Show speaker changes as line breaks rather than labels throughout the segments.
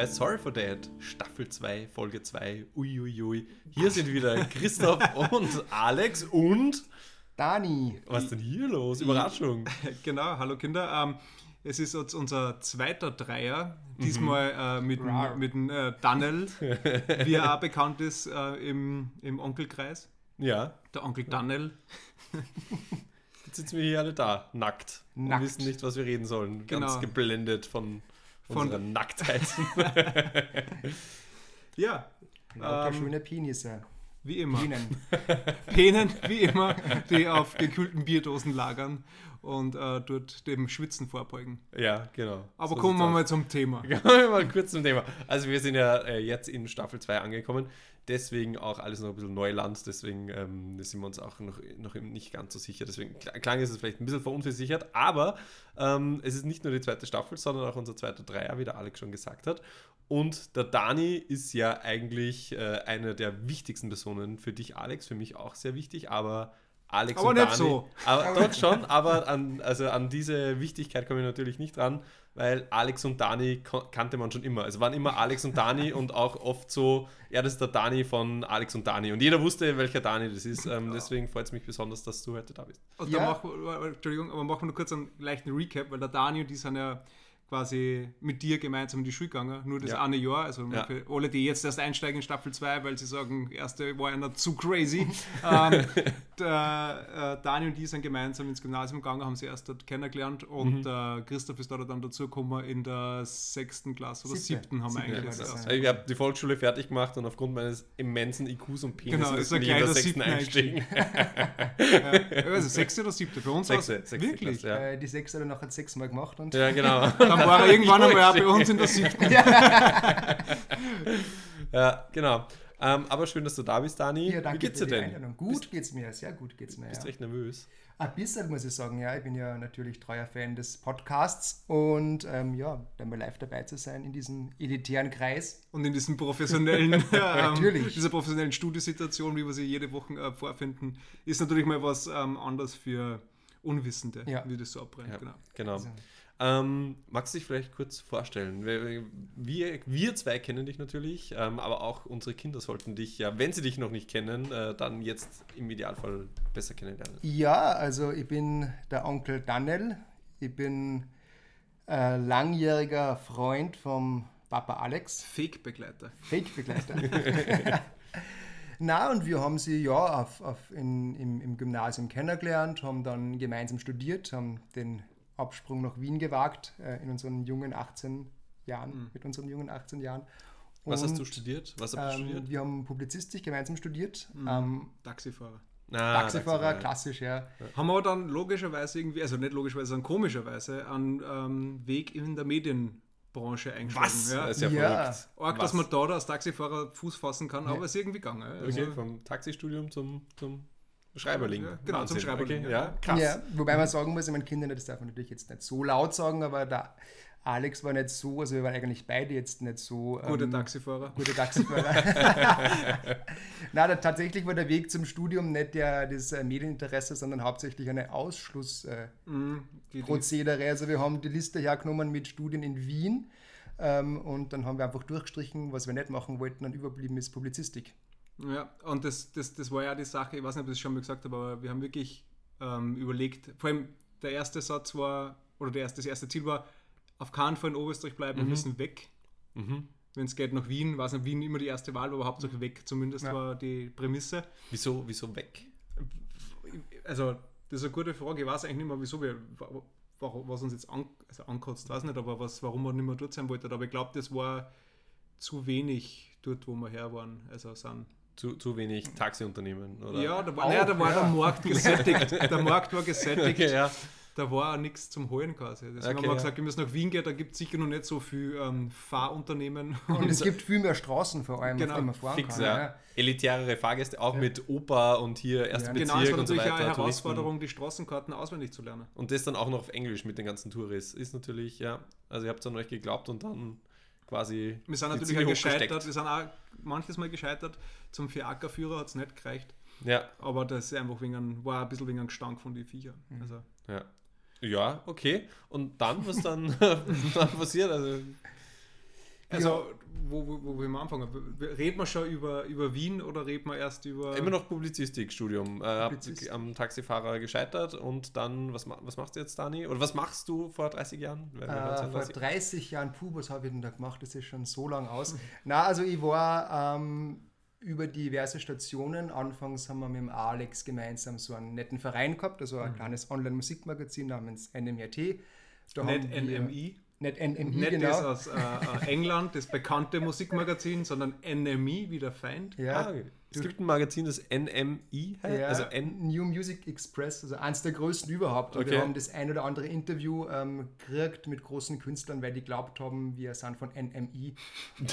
bei Sorry for That, Staffel 2, Folge 2. Uiuiui. Hier sind wieder Christoph und Alex und.
Dani.
Was ist denn hier los? Überraschung.
Genau, hallo Kinder. Ähm, es ist jetzt unser zweiter Dreier, diesmal äh, mit,
Rar.
mit äh, Daniel, wie er auch bekannt ist äh, im, im Onkelkreis.
Ja,
Der Onkel Daniel.
jetzt sitzen wir hier alle da, nackt. Und
Nackt.
wissen nicht, was wir reden sollen. Ganz
Genau.
geblendet von,
Von-
unserer Nacktheit.
Ja,
Lauter
Ähm,
schöne Penisse.
wie immer.
Bienen.
Penen, wie immer, die auf gekühlten Bierdosen lagern und äh, dort dem Schwitzen vorbeugen.
ja, genau.
Aber
So
kommen wir mal zum Thema.
Kommen wir mal kurz zum Thema. Also wir sind ja äh, jetzt in Staffel 2 angekommen, deswegen auch alles noch ein bisschen Neuland, deswegen ähm, sind wir uns auch noch, noch nicht ganz so sicher. Deswegen kl- klang es vielleicht ein bisschen verunversichert, aber ähm, es ist nicht nur die zweite Staffel, sondern auch unser zweiter Dreier, wie der Alex schon gesagt hat. Und der Dani ist ja eigentlich äh, eine der wichtigsten Personen für dich, Alex, für mich auch sehr wichtig, aber Alex
Aber
und
nicht
Dani,
so.
aber doch schon, aber an, also an diese Wichtigkeit komme ich natürlich nicht dran, weil Alex und Dani kannte man schon immer. Es waren immer Alex und Dani und auch oft so, ja, das ist der Dani von Alex und Dani. Und jeder wusste, welcher Dani das ist. Ähm, deswegen freut es mich besonders, dass du heute da bist.
Und
Ja.
da machen wir, Entschuldigung, aber machen wir nur kurz einen leichten Recap, weil der Dani und die sind ja quasi mit dir gemeinsam in die Schule gegangen, nur das
Ja.
eine Jahr. Also
Ja.
alle, die jetzt erst einsteigen in Staffel 2, weil sie sagen, erste war ja noch zu crazy. ähm, der, äh, Dani und die sind gemeinsam ins Gymnasium gegangen, haben sie erst dort kennengelernt und äh, Christoph ist da dann dazu gekommen in der sechsten Klasse oder
Siebte.
siebten haben wir eigentlich erst. erst.
Ich habe die Volksschule fertig gemacht und aufgrund meines immensen IQs und Penis
Genau, ist er
bin ich
gleich
in der sechsten eingestiegen.
Ja, also sechste oder siebte? Für uns
Sechste, sechste
wirklich.
Klasse, ja.
Äh, die sechs hat er nachher sechsmal gemacht und
Ja, genau.
War er irgendwann einmal auch bei uns in der siebten.
ja, genau. Ähm, aber schön, dass du da bist, Dani.
ja, danke
Wie geht's dir denn?
Einladung. Gut geht's mir, sehr gut geht's mir.
Bist
Ja.
recht nervös.
Ein bisschen muss ich sagen, ja. Ich bin ja natürlich treuer Fan des Podcasts und ähm, ja, dann mal live dabei zu sein in diesem elitären Kreis.
Und in diesem professionellen, ähm,
Natürlich.
dieser professionellen Studiosituation, wie wir sie jede Woche äh, vorfinden, ist natürlich mal was ähm, anderes für Unwissende,
Ja.
wie das so abbrennt.
Ja,
Genau.
genau.
Also,
Ähm, magst du dich vielleicht kurz vorstellen? Wir, wir, zwei kennen dich natürlich, ähm, aber auch unsere Kinder sollten dich ja, wenn sie dich noch nicht kennen, äh, dann jetzt im Idealfall besser kennenlernen.
ja, also ich bin der Onkel Daniel. Ich bin äh, langjähriger Freund vom Papa Alex.
Fake-Begleiter.
Fake-Begleiter. Na, und wir haben sie ja auf, auf in, im, im Gymnasium kennengelernt, haben dann gemeinsam studiert, haben den Absprung nach Wien gewagt äh, in unseren jungen 18 Jahren, mit unseren jungen 18 Jahren.
Was hast
Und,
du studiert? Was hast du
Ähm,
studiert?
wir haben Publizistik gemeinsam studiert. Ähm,
Taxifahrer.
Ah,
Taxifahrer,
Taxifahrer.
klassisch, ja.
Haben wir dann logischerweise irgendwie, also nicht logischerweise, sondern komischerweise, einen ähm, Weg in der Medienbranche eingeschlagen.
Was?
Ja.
Das ist ja,
Ja.
verrückt.
Arg, dass man da als Taxifahrer Fuß fassen kann, aber es ist irgendwie gegangen. ja. Also,
Okay, vom Taxistudium zum, zum Schreiberling.
Ja, genau, zum
Wahnsinn.
Schreiberling,
Okay,
ja.
ja, krass.
Ja, wobei man sagen muss, ich meine, Kinder, das darf man natürlich jetzt nicht so laut sagen, aber der Alex war nicht so, also wir waren eigentlich beide jetzt nicht so.
Guter
ähm,
Taxifahrer.
Gute Taxifahrer. Na, da, tatsächlich war der Weg zum Studium nicht der, das äh, Medieninteresse, sondern hauptsächlich eine Ausschlussprozedere. Äh, Prozedere. also wir haben die Liste hergenommen mit Studien in Wien ähm, und dann haben wir einfach durchgestrichen, was wir nicht machen wollten, dann überblieben ist Publizistik.
Ja, und das, das, das war ja die Sache, ich weiß nicht, ob ich das schon mal gesagt habe, aber wir haben wirklich ähm, überlegt, vor allem der erste Satz war, oder der erste, das erste Ziel war, auf keinen Fall in Oberösterreich bleiben, wir müssen weg.
Mhm.
Wenn es geht nach Wien, weiß nicht, Wien immer die erste Wahl, aber hauptsächlich weg, zumindest
Ja.
war die Prämisse.
Wieso, wieso weg?
Also, das ist eine gute Frage, ich weiß eigentlich nicht mehr, wieso wir, wa- wa- was uns jetzt an, also ankotzt, weiß nicht, aber was, warum wir nicht mehr dort sein wollten, aber ich glaube, das war zu wenig dort, wo wir her waren, also sind.
Zu, zu wenig Taxiunternehmen? Oder?
Ja, da war,
Auch,
naja, da war
ja.
der Markt gesättigt. Der Markt war gesättigt.
Okay, ja.
Da war auch nichts zum Holen quasi. Deswegen
Okay,
haben wir
ja.
gesagt, wir müssen nach Wien gehen, da gibt es sicher noch nicht so viel ähm, Fahrunternehmen.
Und es gibt viel mehr Straßen vor allem,
Genau,
auf denen man fahren
Fix,
kann.
ja. Elitärere Fahrgäste, auch mit Opa und hier erste
Ja.
Bezirk
genau, es war
und so
natürlich
weiter.
eine
Touristen.
Herausforderung, die Straßenkarten auswendig zu lernen.
Und das dann auch noch auf Englisch mit den ganzen Touris. Ist natürlich, ja. Also ihr habt an euch geglaubt und dann quasi.
Wir sind natürlich auch gescheitert, wir sind auch manches Mal gescheitert. Zum Fiaker-Führer hat es nicht gereicht.
Ja,
Aber das ist einfach wegen einem, war ein bisschen wegen einem Gestank von den Viecher.
Mhm.
Also,
ja. Ja, okay. Und dann, was dann, dann passiert? Also,
Also, wo, wo, wo will man anfangen? Reden wir schon über, über Wien oder reden wir erst über.
Immer noch Publizistikstudium. Äh, hab
Publizistik.
am Taxifahrer gescheitert und dann, was, was machst du jetzt, Dani? Oder was machst du vor 30 Jahren?
Äh, vor
32?
30 Jahren, puh, was habe ich denn da gemacht? Das ist schon so lang aus. Na, also ich war ähm, über diverse Stationen. Anfangs haben wir mit dem Alex gemeinsam so einen netten Verein gehabt, also ein kleines Online-Musikmagazin namens NMRT. Da haben wir-
NMI.
Nicht NMI,
Nicht
genau.
das aus äh, äh, England, das bekannte Musikmagazin, sondern NMI wie der Feind.
ja,
Ah, es gibt ein Magazin, das NMI heißt.
Ja,
Also N.
New Music Express, also eins der größten überhaupt. Und
Okay.
wir haben das ein oder andere Interview ähm, gekriegt mit großen Künstlern, weil die glaubt haben, wir sind von NMI.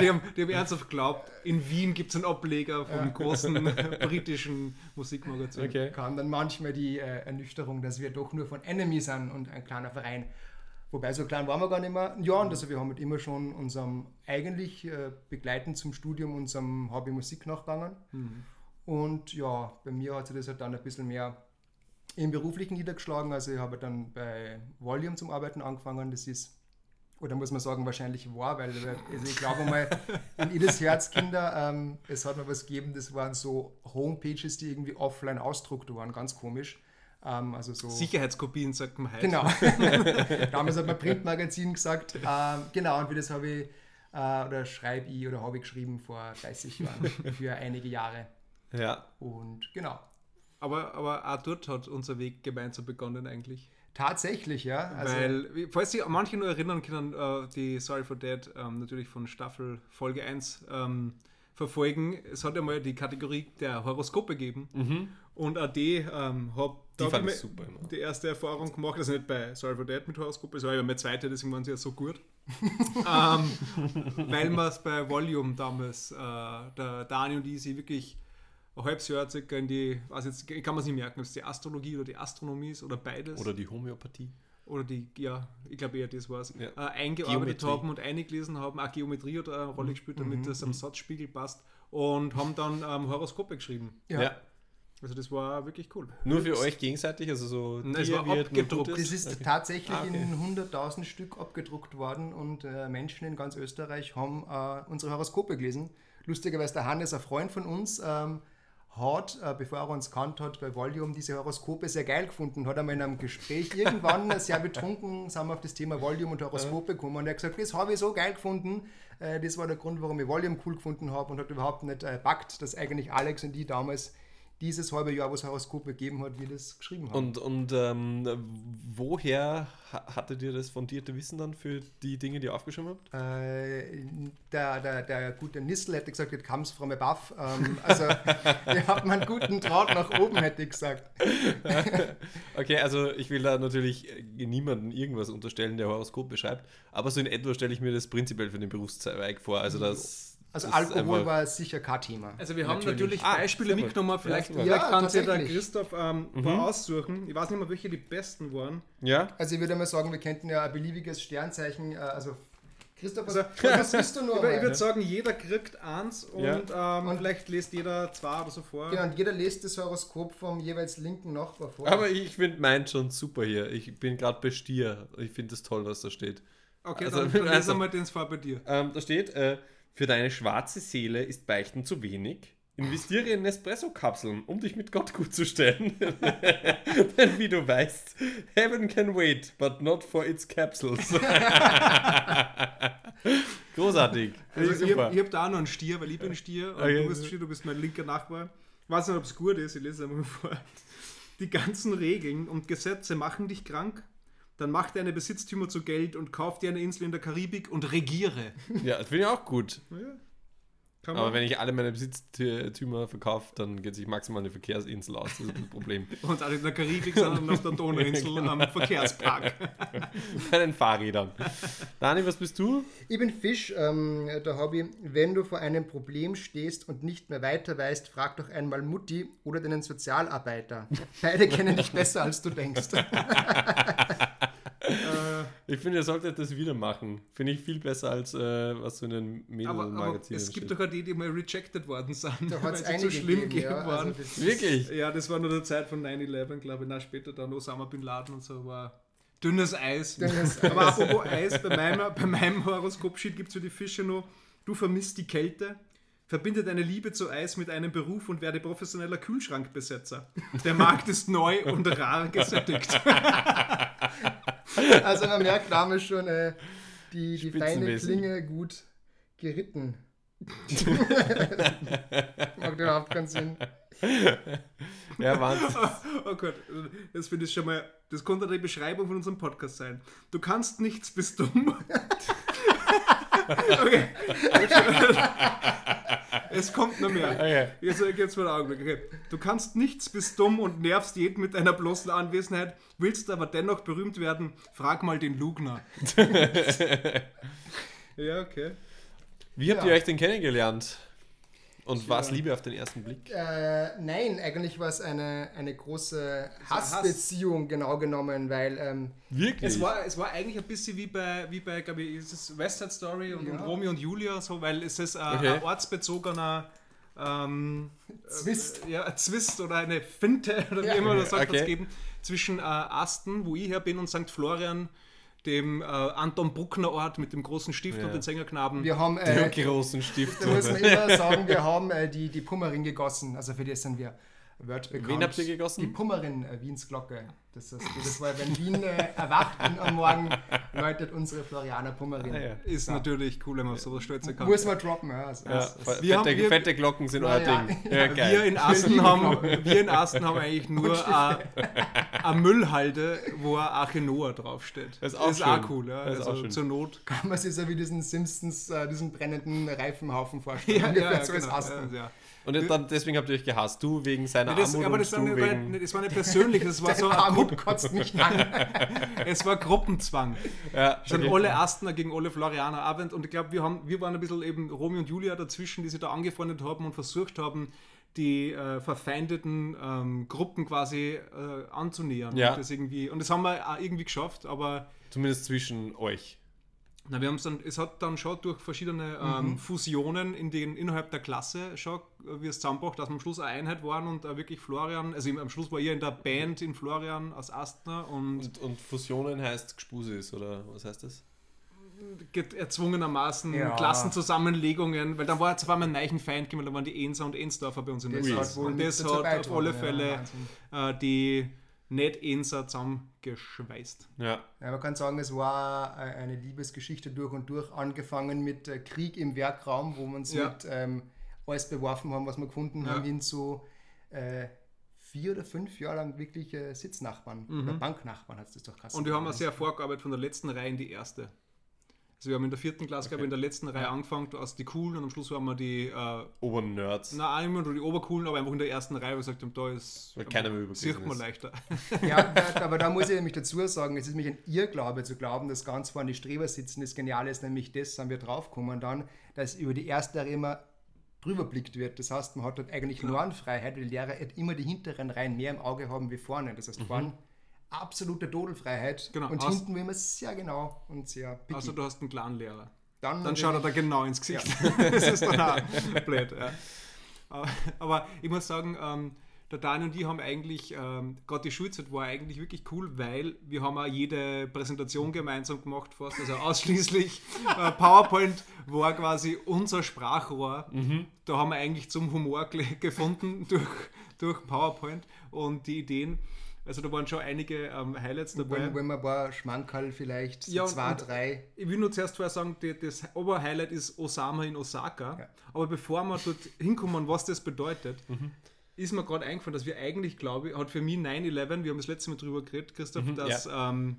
Die haben, die haben ernsthaft geglaubt, in Wien gibt es einen Ableger vom großen britischen Musikmagazin.
Okay.
kam dann manchmal die äh, Ernüchterung, dass wir doch nur von Enemy sind und ein kleiner Verein. Wobei so klein waren wir gar nicht mehr. Ja, und also wir haben halt immer schon unserem eigentlich äh, begleitend zum Studium unserem Hobby Musik nachgegangen. Und ja, bei mir hat sich das halt dann ein bisschen mehr im Beruflichen niedergeschlagen. Also ich habe dann bei Volume zum Arbeiten angefangen. Das ist, oder muss man sagen, wahrscheinlich war, weil also ich glaube mal, in jedes Herz, Kinder, ähm, es hat mir was gegeben, das waren so Homepages, die irgendwie offline ausdruckt waren, ganz komisch. Ähm, also so
Sicherheitskopien, sagt man heute.
Genau. Damals hat man Printmagazin gesagt. Ähm, genau, und wie das habe ich, äh, oder schreibe ich oder habe ich geschrieben vor 30 Jahren, für einige Jahre.
Ja.
Und genau.
Aber, aber auch dort hat unser Weg gemeinsam begonnen eigentlich.
Tatsächlich, ja. Also,
Weil, wie- falls sich manche nur erinnern können, äh, die Sorry for Dead ähm, natürlich von Staffel Folge 1 ähm, verfolgen, es hat ja mal die Kategorie der Horoskope gegeben. Und auch die ähm, habe
Die fand
ich
super immer.
die erste Erfahrung gemacht, also nicht bei Sorry for Dead mit Horoskope, es war ja meine zweite, deswegen waren sie ja so gut. ähm, weil wir es bei Volume damals, äh, der Dani und ich, sie wirklich ein halbes Jahr circa in die, also jetzt ich kann man es nicht merken, ob es die Astrologie oder die Astronomie ist oder beides.
Oder die Homöopathie.
oder die, ja, ich glaube eher das war es,
Ja.
äh, eingearbeitet
Geometrie.
haben und eingelesen haben. Auch Geometrie hat eine Rolle gespielt, damit das am Satzspiegel passt. Und haben dann ähm, Horoskope geschrieben.
ja.
Ja.
Also das war wirklich cool.
Nur für euch gegenseitig, also so
Nein, es war abgedruckt.
Das ist
Okay.
tatsächlich
Ah, okay.
in 100.000 Stück abgedruckt worden und äh, Menschen in ganz Österreich haben äh, unsere Horoskope gelesen. Lustigerweise der Hannes, ein Freund von uns, ähm, hat, äh, bevor er uns kannt hat, bei Volume diese Horoskope sehr geil gefunden. Hat einmal in einem Gespräch irgendwann sehr betrunken, sind wir auf das Thema Volume und Horoskope gekommen und er hat gesagt, das habe ich so geil gefunden. Äh, das war der Grund, warum ich Volume cool gefunden habe und hat überhaupt nicht äh, packt, dass eigentlich Alex und die damals dieses halbe Jahr, wo es Horoskop gegeben hat, wir das geschrieben haben.
Und, und ähm, woher ha- hattet ihr das fundierte Wissen dann für die Dinge, die ihr aufgeschrieben habt?
Äh, der, der, der gute Nissel hätte gesagt, it comes from above. Ähm, also, wir haben einen guten Draht nach oben, hätte ich gesagt.
Okay, also ich will da natürlich äh, niemandem irgendwas unterstellen, der Horoskop beschreibt, aber so in etwa stelle ich mir das prinzipiell für den Berufszweig vor. Also das.
Also,
das
Alkohol war sicher kein Thema.
Also wir haben
Natürlich.
natürlich,
Ah,
Beispiele
gut.
mitgenommen, vielleicht,
Ja,
vielleicht kann sich der. Christoph ähm, ein paar aussuchen. Ich weiß nicht mehr, welche die besten waren.
Ja,
Also, ich würde mal sagen, wir könnten ja ein beliebiges Sternzeichen, äh, also, Christoph, was,
Also,
was bist du nur?
Ich, ich würde sagen, jeder kriegt eins und,
Ja.
ähm, vielleicht liest jeder zwei oder so vor.
Genau, und jeder liest das Horoskop vom jeweils linken Nachbar vor.
aber ich finde meinen schon super hier. Ich bin gerade bei Stier. Ich finde es toll, was da steht.
Okay,
Also,
dann, dann
also-
lesen wir den vor bei dir.
Ähm, da steht, äh, für deine schwarze Seele ist Beichten zu wenig. Investiere in Nespresso-Kapseln, um dich mit Gott gut zu stellen. Denn wie du weißt, heaven can wait, but not for its capsules. Großartig.
Also
ich
habe hab da auch noch einen Stier, weil ich bin Stier und
Okay.
du bist Stier, du bist mein linker Nachbar. Ich weiß nicht, ob es gut ist, ich lese es einmal vor. Die ganzen Regeln und Gesetze machen dich krank. Dann mach deine Besitztümer zu Geld und kauf dir eine Insel in der Karibik und regiere.
ja, das finde ich auch gut.
Ja, kann
Aber wenn ich alle meine Besitztümer verkaufe, dann geht sich maximal eine Verkehrsinsel aus. Das ist das Problem.
und nicht in der Karibik, sondern auf der Donauinsel
Genau.
am Verkehrspark.
Bei den Fahrrädern. Dani, was bist du?
Ich bin Fisch, ähm, da habe ich, wenn du vor einem Problem stehst und nicht mehr weiter weißt, frag doch einmal Mutti oder deinen Sozialarbeiter. Beide kennen dich besser, als du denkst.
Ich finde, ihr solltet das wieder machen. Finde ich viel besser als äh, was so in den
aber, aber
Mädelmagazinen
es gibt
steht.
doch auch die, die mal rejected worden sind,
Da hat
weil
es einige
zu schlimm
gegeben,
gegeben
ja,
waren.
also das ist-
Wirklich?
Ja, das war nur der Zeit von 9-11, glaube ich. Na, später dann Osama Bin Laden und so war Dünnes Eis.
Dünnes
Aber apropos Eis, bei meinem, bei meinem Horoskop-Sheet gibt es für die Fische noch, du vermisst die Kälte, verbinde deine Liebe zu Eis mit einem Beruf und werde professioneller Kühlschrankbesetzer. Der Markt ist neu und rar gesättigt.
Also man merkt damals schon äh, die, die feine. Klinge gut geritten. Macht überhaupt keinen Sinn.
Ja, Wahnsinn.
Oh Gott, das finde ich schon mal, das konnte die Beschreibung von unserem Podcast sein. Du kannst nichts, bist dumm. okay. Es kommt noch mehr.
Okay.
Jetzt, jetzt mal einen Augenblick. Okay. Du kannst nichts, bist dumm und nervst jeden mit deiner bloßen Anwesenheit, willst aber dennoch berühmt werden. Frag mal den Lugner. ja, okay.
Wie habt
Ja.
ihr euch denn kennengelernt? Und war es Liebe auf den ersten Blick?
Äh, nein, eigentlich war es eine, eine große Hassbeziehung, genau genommen, weil ähm,
Wirklich?
Es war, es war eigentlich ein bisschen wie bei, wie bei glaube ich, ist es West Side Story und,
Ja.
und Romeo und Julia, so, weil es ist äh,
Okay.
ein ortsbezogener ähm,
Zwist.
äh, ja, ein Zwist oder eine Finte oder wie
Ja.
immer man sagt,
Okay.
das geben, zwischen äh, Asten, wo ich her bin, und St. Florian, dem äh, Anton Bruckner Ort mit dem großen Stift
Ja.
und den Sängerknaben.
wir haben, äh,
großen Stift.
da muss man immer sagen, wir haben äh, die, die Pummerin gegossen, also für das sind wir Word bekannt.
Wen habt ihr gegossen?
Die Pummerin, äh, Wiens Glocke. Das, ist, das war, wenn Wien äh, erwacht am Morgen, läutet unsere Florianer Pummerin.
Ah, ja.
ist natürlich cool, wenn man auf sowas stolz sein kann.
Muss man droppen, ja. Also,
Ja,
das- das-
Wir haben-
fette,
wir-
fette Glocken sind
Ja,
euer
ja.
Ding. Ja,
Wir
geil.
in, Asten haben, wir in Asten haben eigentlich nur eine Müllhalde, wo ein Arche Noah draufsteht.
Das ist auch schön.
cool, ja.
Das ist
also
auch schön.
zur Not.
kann man sich so wie diesen Simpsons, äh, diesen brennenden Reifenhaufen vorstellen.
Ja, ja,
so
genau,
ist Asten.
ja, ja.
Und jetzt dann, deswegen habt ihr euch gehasst. Du wegen seiner
das,
Armut
aber
und
das war,
du
nicht,
wegen...
nicht, das war nicht persönlich, das war so ein
Armut kotzt mich an.
es war Gruppenzwang.
Ja, okay.
alle Astner gegen alle Florianer Abend und ich glaube, wir, haben- wir waren ein bisschen eben Romeo und Julia dazwischen, die sich da angefreundet haben und versucht haben, die äh, verfeindeten ähm, Gruppen quasi äh, anzunähern.
Ja.
Und das, irgendwie, und das haben wir auch irgendwie geschafft, aber
Zumindest zwischen euch.
Na, wir haben's dann, es hat dann schon durch verschiedene ähm, Fusionen in den, innerhalb der Klasse schon, äh, wie es zusammenbracht, dass wir am Schluss eine Einheit waren und äh, wirklich Florian, also im- am Schluss war ich in der Band in Florian als Astner und,
Und, und Fusionen heißt Gespusis, oder was heißt das?
erzwungenermaßen
Ja.
Klassenzusammenlegungen, weil dann war jetzt auf einmal ein neuchen Feind gekommen, da waren die Enser und Ensdorfer bei uns in der
wohl
Und das hat auf alle
ja,
Fälle
Wahnsinn.
äh, die nicht-Enser zusammengeschweißt.
Ja.
Ja, man kann sagen, es war äh, eine Liebesgeschichte durch und durch, angefangen mit äh, Krieg im Werkraum, wo wir uns
Ja.
mit ähm, alles beworfen haben, was wir gefunden haben,
Ja.
hin zu äh, vier oder fünf Jahre lang wirklich äh, Sitznachbarn oder Banknachbarn hat es das doch krass.
Mhm. Und wir haben auch sehr vorgearbeitet von der letzten Reihe in die erste. Also wir haben in der vierten Klasse, glaube ich, in der letzten Reihe angefangen, als die Coolen und am Schluss waren wir die, äh,
Obernerds.
na, auch immer nur die Obercoolen, aber einfach in der ersten Reihe, weil wir gesagt haben, da ist,
Weil keiner mehr über
sieht man
ist.
leichter.
Ja, aber da muss ich nämlich dazu sagen, es ist mich ein Irrglaube zu glauben, dass ganz vorne die Streber sitzen. Das Geniale ist nämlich das, sind wir draufgekommen dann, dass über die erste Reihe immer drüber blickt wird. Das heißt, man hat dort eigentlich nur eine Freiheit, weil die Lehrer halt immer die hinteren Reihen mehr im Auge haben wie vorne. Das heißt, vorne absolute Dodelfreiheit
Genau,
und
hast-
hinten will man sehr genau und sehr picky.
Also du hast einen klaren Lehrer.
dann
Dann schaut er da genau ins Gesicht. das ist dann auch blöd. Ja. Aber, ich muss sagen, ähm, der Daniel und ich haben eigentlich, ähm, gerade die Schulzeit war eigentlich wirklich cool, weil wir haben auch jede Präsentation gemeinsam gemacht, fast, also ausschließlich äh, PowerPoint war quasi unser Sprachrohr. Da haben wir eigentlich zum Humor gefunden durch, durch PowerPoint und die Ideen. Also da waren schon einige ähm, Highlights dabei.
wenn, wenn man ein paar Schmankerl vielleicht,
Ja,
zwei, drei.
Ich will nur zuerst vorher sagen, die, das Oberhighlight ist Osama in Osaka.
Ja.
Aber bevor wir dort hinkommen, was das bedeutet, ist mir gerade eingefallen, dass wir eigentlich, glaube ich, hat für mich 9-11, wir haben das letzte Mal drüber geredet, Christoph, dass ähm,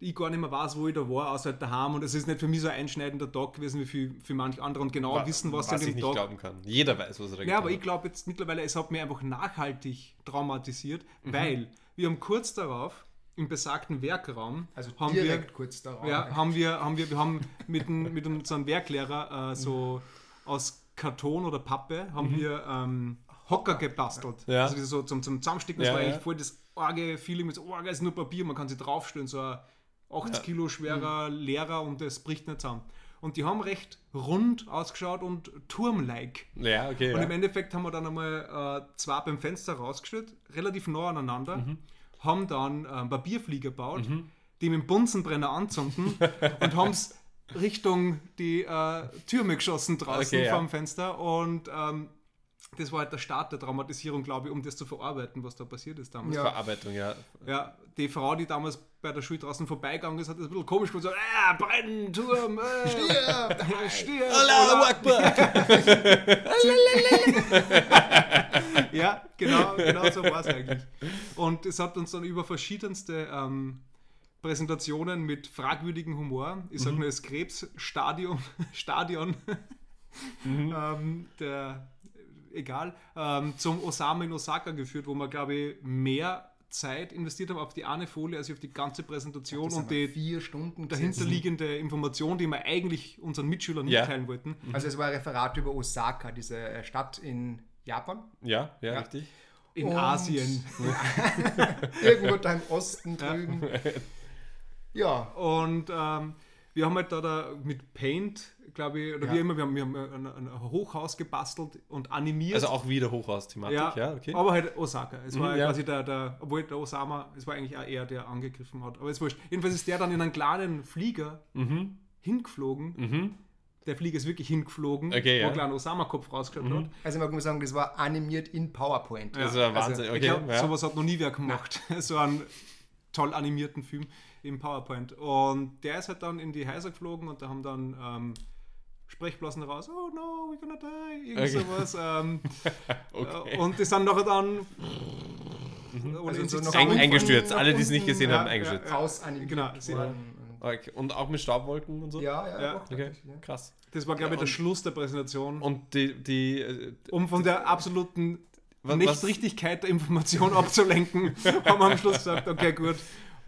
ich gar nicht mehr weiß, wo ich da war, außer halt daheim. Und es ist nicht für mich so ein einschneidender Tag gewesen wie für, für manche andere und genau wissen, was,
was
an
ich
dem
nicht
Tag
glauben kann. Jeder weiß, was er da
ja, aber ich glaube jetzt mittlerweile, es hat mir einfach nachhaltig traumatisiert, weil wir haben kurz darauf im besagten Werkraum
Also
haben
direkt
wir,
kurz darauf.
ja, haben wir, haben wir, wir haben mit, dem, mit unserem Werklehrer äh, so aus Karton oder Pappe haben wir ähm, Hocker gebastelt.
Ja.
Also so zum, zum Zusammensticken, das
Ja,
war
ja.
eigentlich voll das arge Feeling mit so, oh, ist nur Papier, man kann sich draufstellen, so ein 80
Ja.
Kilo schwerer Lehrer und das bricht nicht zusammen. Und die haben recht rund ausgeschaut und turmlike.
Ja, okay.
Und
ja.
im Endeffekt haben wir dann einmal äh, zwei beim Fenster rausgestellt, relativ nah aneinander,
Mhm.
haben dann äh, einen Papierflieger gebaut, die mit dem Bunsenbrenner anzünden und haben es Richtung die äh, Türme geschossen draußen
Okay, ja.
vom Fenster und ähm, das war halt der Start der Dramatisierung, glaube ich, um das zu verarbeiten, was da passiert ist damals.
Ja.
Verarbeitung, ja.
Ja, die Frau, die damals bei der Schule draußen vorbeigegangen ist, hat das ein bisschen komisch gesagt, äh, brennen, Turm, äh,
Stier!
Stier,
Allahu Akbar!
Ja, genau, genau so war es eigentlich. Und es hat uns dann über verschiedenste ähm, Präsentationen mit fragwürdigem Humor, ich sage nur das Krebsstadion, Stadion, ähm, der, egal, ähm, zum Osama in Osaka geführt, wo wir, glaube ich, mehr Zeit investiert haben auf die eine Folie als auf die ganze Präsentation und die
vier Stunden gesessen.
dahinterliegende Information, die wir eigentlich unseren Mitschülern
Ja.
mitteilen wollten.
Also es war ein Referat über Osaka, diese äh, Stadt in Japan.
Ja, ja,
Ja.
richtig.
In
Und-
Asien.
Irgendwo da im Osten drüben. Ja,
Und ähm, wir haben halt da, da mit Paint, glaube ich, oder
Ja.
wie immer, wir haben, wir haben ein, ein Hochhaus gebastelt und animiert.
Also auch wieder Hochhaus-Thematik,
ja,
ja, okay.
aber halt Osaka. Es war
Mhm, ja.
quasi der, der, obwohl der Osama, es war eigentlich auch er, der angegriffen hat. Aber es wurscht. Jedenfalls ist der dann in einen kleinen Flieger
Mhm.
hingeflogen.
Mhm.
Der Flieger ist wirklich hingeflogen,
Okay,
wo
ja.
ein kleiner Osama-Kopf rausgeschaut hat.
also man muss sagen, das war animiert in PowerPoint.
Ja.
Das war Wahnsinn.
Ich
okay,
glaube,
ja.
sowas hat noch nie wer gemacht. so einen toll animierten Film im PowerPoint. Und der ist halt dann in die Häuser geflogen und da haben dann ähm, Sprechblasen raus, oh no, we're gonna die, irgend
Okay.
sowas. Ähm,
Okay.
äh, und das dann nachher dann ohne
Also
in
so
sich
noch
Ein- eingestürzt. Alle, die es nicht gesehen
ja,
haben,
ja,
eingestürzt.
Raus animiert
Genau, sie-
worden.
Okay. Und auch mit Staubwolken und so?
Ja, ja,
Ja.
Okay,
ja.
krass.
Das war, glaube ich,
Ja,
der Schluss der Präsentation.
Und die, die äh,
um von der absoluten
Was-
Nichtrichtigkeit der Information abzulenken, haben wir am Schluss gesagt, okay, gut,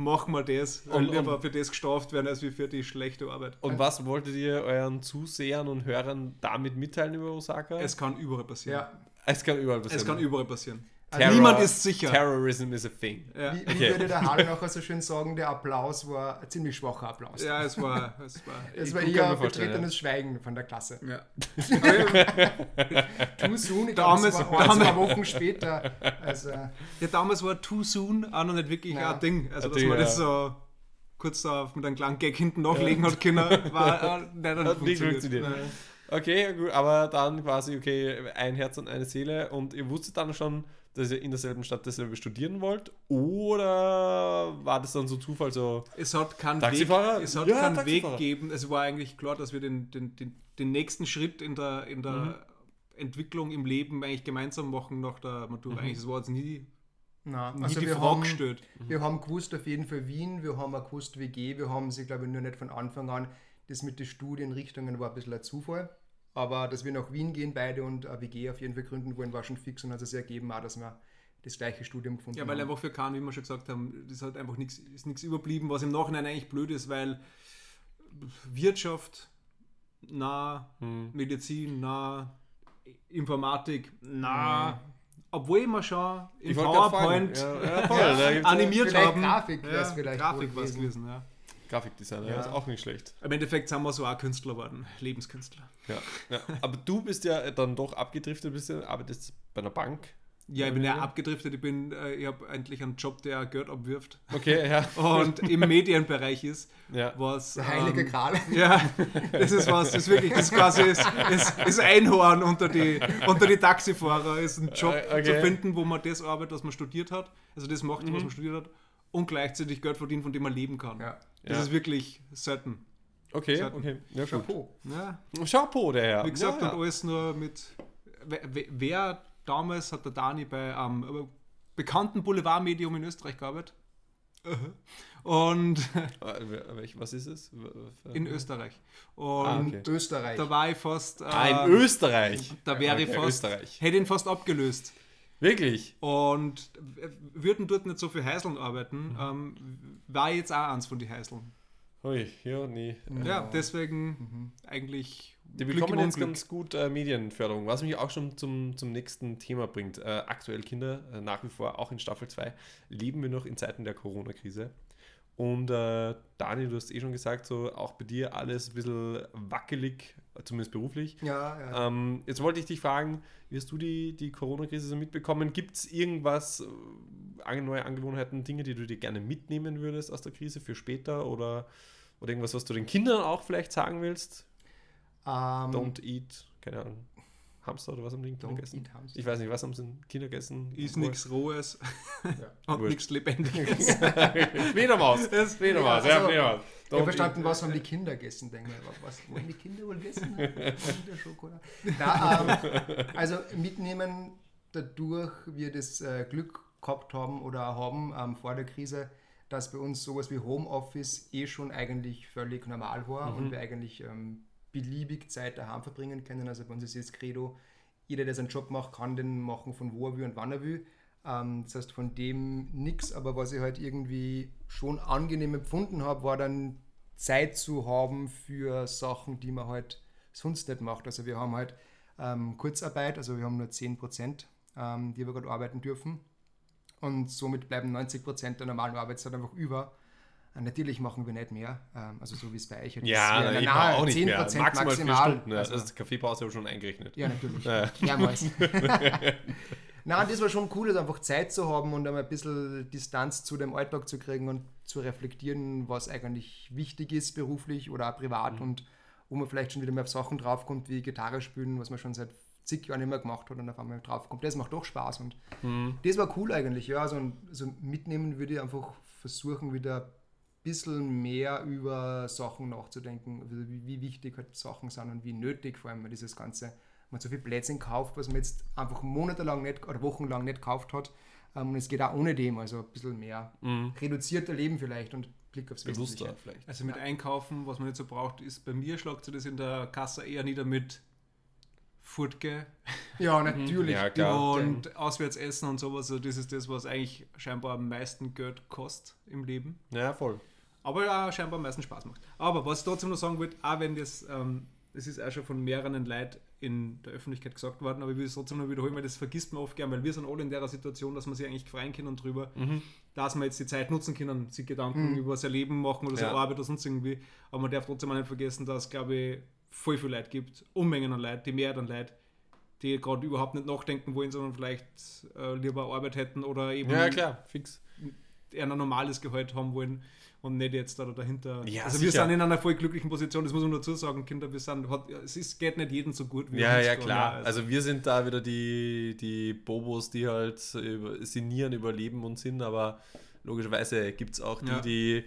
machen wir das.
Und-
Und lieber für das gestraft werden, als wie für die schlechte Arbeit.
und was wolltet ihr euren Zusehern und Hörern damit mitteilen über Osaka?
Es kann überall passieren.
Ja.
es kann überall passieren.
Es kann überall passieren.
Terror-
Niemand ist sicher.
Terrorism is a thing.
Ja.
Wie, wie
Okay.
würde der Harl nachher so schön sagen, der Applaus war ein ziemlich schwacher Applaus.
ja, es war. Es war
Es war eher betretenes Schweigen von der Klasse.
ja.
Too soon, ich
Damals-
glaube, es war ein,
damals-
zwei Wochen später. Also,
ja, damals war Too Soon auch noch nicht wirklich
Ja.
ein Ding. Also,
Ein
dass man das
ja.
so kurz auf mit einem kleinen Gag hinten nachlegen hat können, war äh, nicht
Hat nicht
funktioniert. Nein.
Okay, ja, gut, aber dann quasi, okay, ein Herz und eine Seele und ihr wusstet dann schon, dass ihr in derselben Stadt dasselbe studieren wollt? Oder war das dann so Zufall so?
Es hat keinen
Taxifahrer?
Weg, es hat
Ja,
keinen. Weg gegeben. Es war eigentlich klar, dass wir den, den, den, den nächsten Schritt in der, in der
Mhm.
Entwicklung im Leben eigentlich gemeinsam machen nach der Matura. Eigentlich, das war jetzt nie, nie
also
die
wir
Frage
haben,
gestellt.
wir haben gewusst auf jeden Fall Wien, wir haben auch gewusst WG, wir haben sie, glaube ich, nur nicht von Anfang an, das mit den Studienrichtungen war ein bisschen ein Zufall. Aber dass wir nach Wien gehen beide und eine WG auf jeden Fall gründen wollen, war schon fix und hat sich ergeben auch, dass wir das gleiche Studium gefunden
Ja, weil
haben.
einfach für Kahn, wie wir schon gesagt haben, das hat einfach nichts ist nichts überblieben, was im Nachhinein eigentlich blöd ist, weil Wirtschaft, nah,
Hm.
Medizin, nah, Informatik, nah. Obwohl wir schon im
grad
PowerPoint.
Ja, ja, voll, ja
animiert
Vielleicht
haben.
Grafik wär's
ja,
vielleicht
Grafik war es
gewesen.
gewesen, ja.
Grafikdesigner,
Ja.
ist auch nicht schlecht.
Im Endeffekt sind wir so auch Künstler geworden, Lebenskünstler.
Ja. ja. Aber du bist ja dann doch abgedriftet, bist ja, arbeitest bei einer Bank.
Ja, ich bin ja abgedriftet, ich, bin, äh, ich habe endlich einen Job, der Geld abwirft
Okay, ja.
und im Medienbereich ist,
ja.
was...
Der heilige
ähm,
Gral.
Ja, das ist was, das ist wirklich, das ist quasi das, das, das Einhorn unter die, unter die Taxifahrer, ist ein Job
Äh, okay.
zu finden, wo man das arbeitet, was man studiert hat, also das macht,
Mhm.
was man studiert hat, und gleichzeitig Geld verdient, von dem man leben kann.
Ja.
Das
Ja.
ist wirklich selten.
Okay,
Schatten.
okay. Ja.
Chapeau.
Ja,
Chapeau, der Herr.
wie gesagt,
ja,
und alles nur mit. Wer, wer- damals hat der Dani bei einem äh, bekannten Boulevardmedium in Österreich gearbeitet? Und
welch- Was ist es?
in Österreich. Und
Ah, okay.
Österreich.
da war ich fast. Äh,
Ah, in Österreich.
Da wäre ich
Okay,
fast.
Österreich.
Hätte ihn fast abgelöst.
Wirklich?
Und würden dort nicht so viel Heiseln arbeiten,
Mhm.
ähm, war jetzt auch eins von den Heiseln.
Ui, ja, nee.
Ja, deswegen eigentlich.
Die
Glück
bekommen jetzt ganz gut äh, Medienförderung, was mich auch schon zum, zum nächsten Thema bringt. Äh, aktuell Kinder, äh, nach wie vor auch in Staffel 2, leben wir noch in Zeiten der Corona-Krise. Und äh, Daniel, du hast eh schon gesagt, so auch bei dir alles ein bisschen wackelig, zumindest beruflich.
Ja, ja.
Ähm, jetzt wollte ich dich fragen, wie hast du die, die Corona-Krise so mitbekommen? Gibt es irgendwas, äh, neue Angewohnheiten, Dinge, die du dir gerne mitnehmen würdest aus der Krise für später oder, oder irgendwas, was du den Kindern auch vielleicht sagen willst?
Ähm,
Don't eat, keine Ahnung. Hamster oder was haben die Kinder
Don't
gegessen?
eat Hamster.
Ich weiß nicht, was haben sie in Kinder gegessen?
Ist nichts Rohes
Ja.
und nichts Lebendiges.
Fledermaus. Fledermaus, ja,
also,
Fledermaus.
Ich habe verstanden, was haben die Kinder gegessen, denke ich. Was wollen die Kinder wohl gegessen? Kinderschokolade. Ähm, also mitnehmen dadurch wir das äh, Glück gehabt haben oder haben ähm, vor der Krise, dass bei uns sowas wie Homeoffice eh schon eigentlich völlig normal war und wir eigentlich ähm, beliebig Zeit daheim verbringen können. Also bei uns ist jetzt Credo, jeder, der seinen Job macht, kann den machen von wo er will und wann er will. Ähm, das heißt, von dem nichts, aber was ich halt irgendwie schon angenehm empfunden habe, war dann Zeit zu haben für Sachen, die man halt sonst nicht macht. Also wir haben halt ähm, Kurzarbeit, also wir haben nur 10 Prozent, ähm, die wir gerade arbeiten dürfen. Und somit bleiben 90 Prozent der normalen Arbeitszeit einfach über. Natürlich machen wir nicht mehr, ähm, also so wie es bei euch
Ja,
ist.
ich
na,
war auch nicht
10%
mehr. Maximal, vier Stunden. Ja.
Also-
das ist Kaffeepause aber schon eingerechnet.
ja, natürlich.
Ja.
Nein, das war schon cool, also einfach Zeit zu haben und einmal ein bisschen Distanz zu dem Alltag zu kriegen und zu reflektieren, was eigentlich wichtig ist beruflich oder auch privat
Mhm.
und wo man vielleicht schon wieder mehr auf Sachen draufkommt, wie Gitarre spielen, was man schon seit zig Jahren mehr gemacht hat und auf einmal draufkommt. Das macht doch Spaß und
Mhm.
das war cool eigentlich. Ja, also, also mitnehmen würde ich einfach versuchen, wieder bisschen mehr über Sachen nachzudenken, also wie, wie wichtig halt Sachen sind und wie nötig vor allem dieses Ganze. Man so viel Plätzchen kauft, was man jetzt einfach monatelang nicht oder wochenlang nicht gekauft hat. Ähm, und es geht auch ohne dem, also ein bisschen mehr reduzierter Leben vielleicht und Blick aufs
Mhm. Bewusster
Wesentliche.
vielleicht.
Also mit Einkaufen, was man nicht so braucht, ist bei mir schlagt sich das in der Kasse eher nieder mit Furtke
Ja, natürlich.
Ja,
und auswärts essen und sowas. Also das ist das, was eigentlich scheinbar am meisten Geld kostet im Leben.
Ja, voll.
Aber ja, scheinbar am meisten Spaß macht. Aber was ich trotzdem noch sagen wollte, auch wenn das, ähm, das ist auch schon von mehreren Leuten in der Öffentlichkeit gesagt worden, aber ich will es trotzdem noch wiederholen, weil das vergisst man oft gern, weil wir sind alle in der Situation, dass man sich eigentlich freuen können drüber, dass wir jetzt die Zeit nutzen können, sich Gedanken über sein Leben machen oder seine
Ja.
Arbeit oder sonst irgendwie. Aber man darf trotzdem auch nicht vergessen, dass es, glaube ich, voll viel Leute gibt, Unmengen an Leute, die Mehrheit an Leute, die gerade überhaupt nicht nachdenken wollen, sondern vielleicht äh, lieber Arbeit hätten oder eben
Ja, klar, fix.
Eher ein normales Gehalt haben wollen und nicht jetzt da dahinter.
Ja,
also wir
sicher.
sind in einer voll glücklichen Position, das muss man dazu sagen, Kinder, wir sind, hat, es ist, geht nicht jedem so gut
Ja,
uns
ja,
gerade.
klar.
also,
Also wir sind da wieder die, die Bobos, die halt über, sinnieren, überleben und sind, aber logischerweise gibt es auch die,
Ja.
die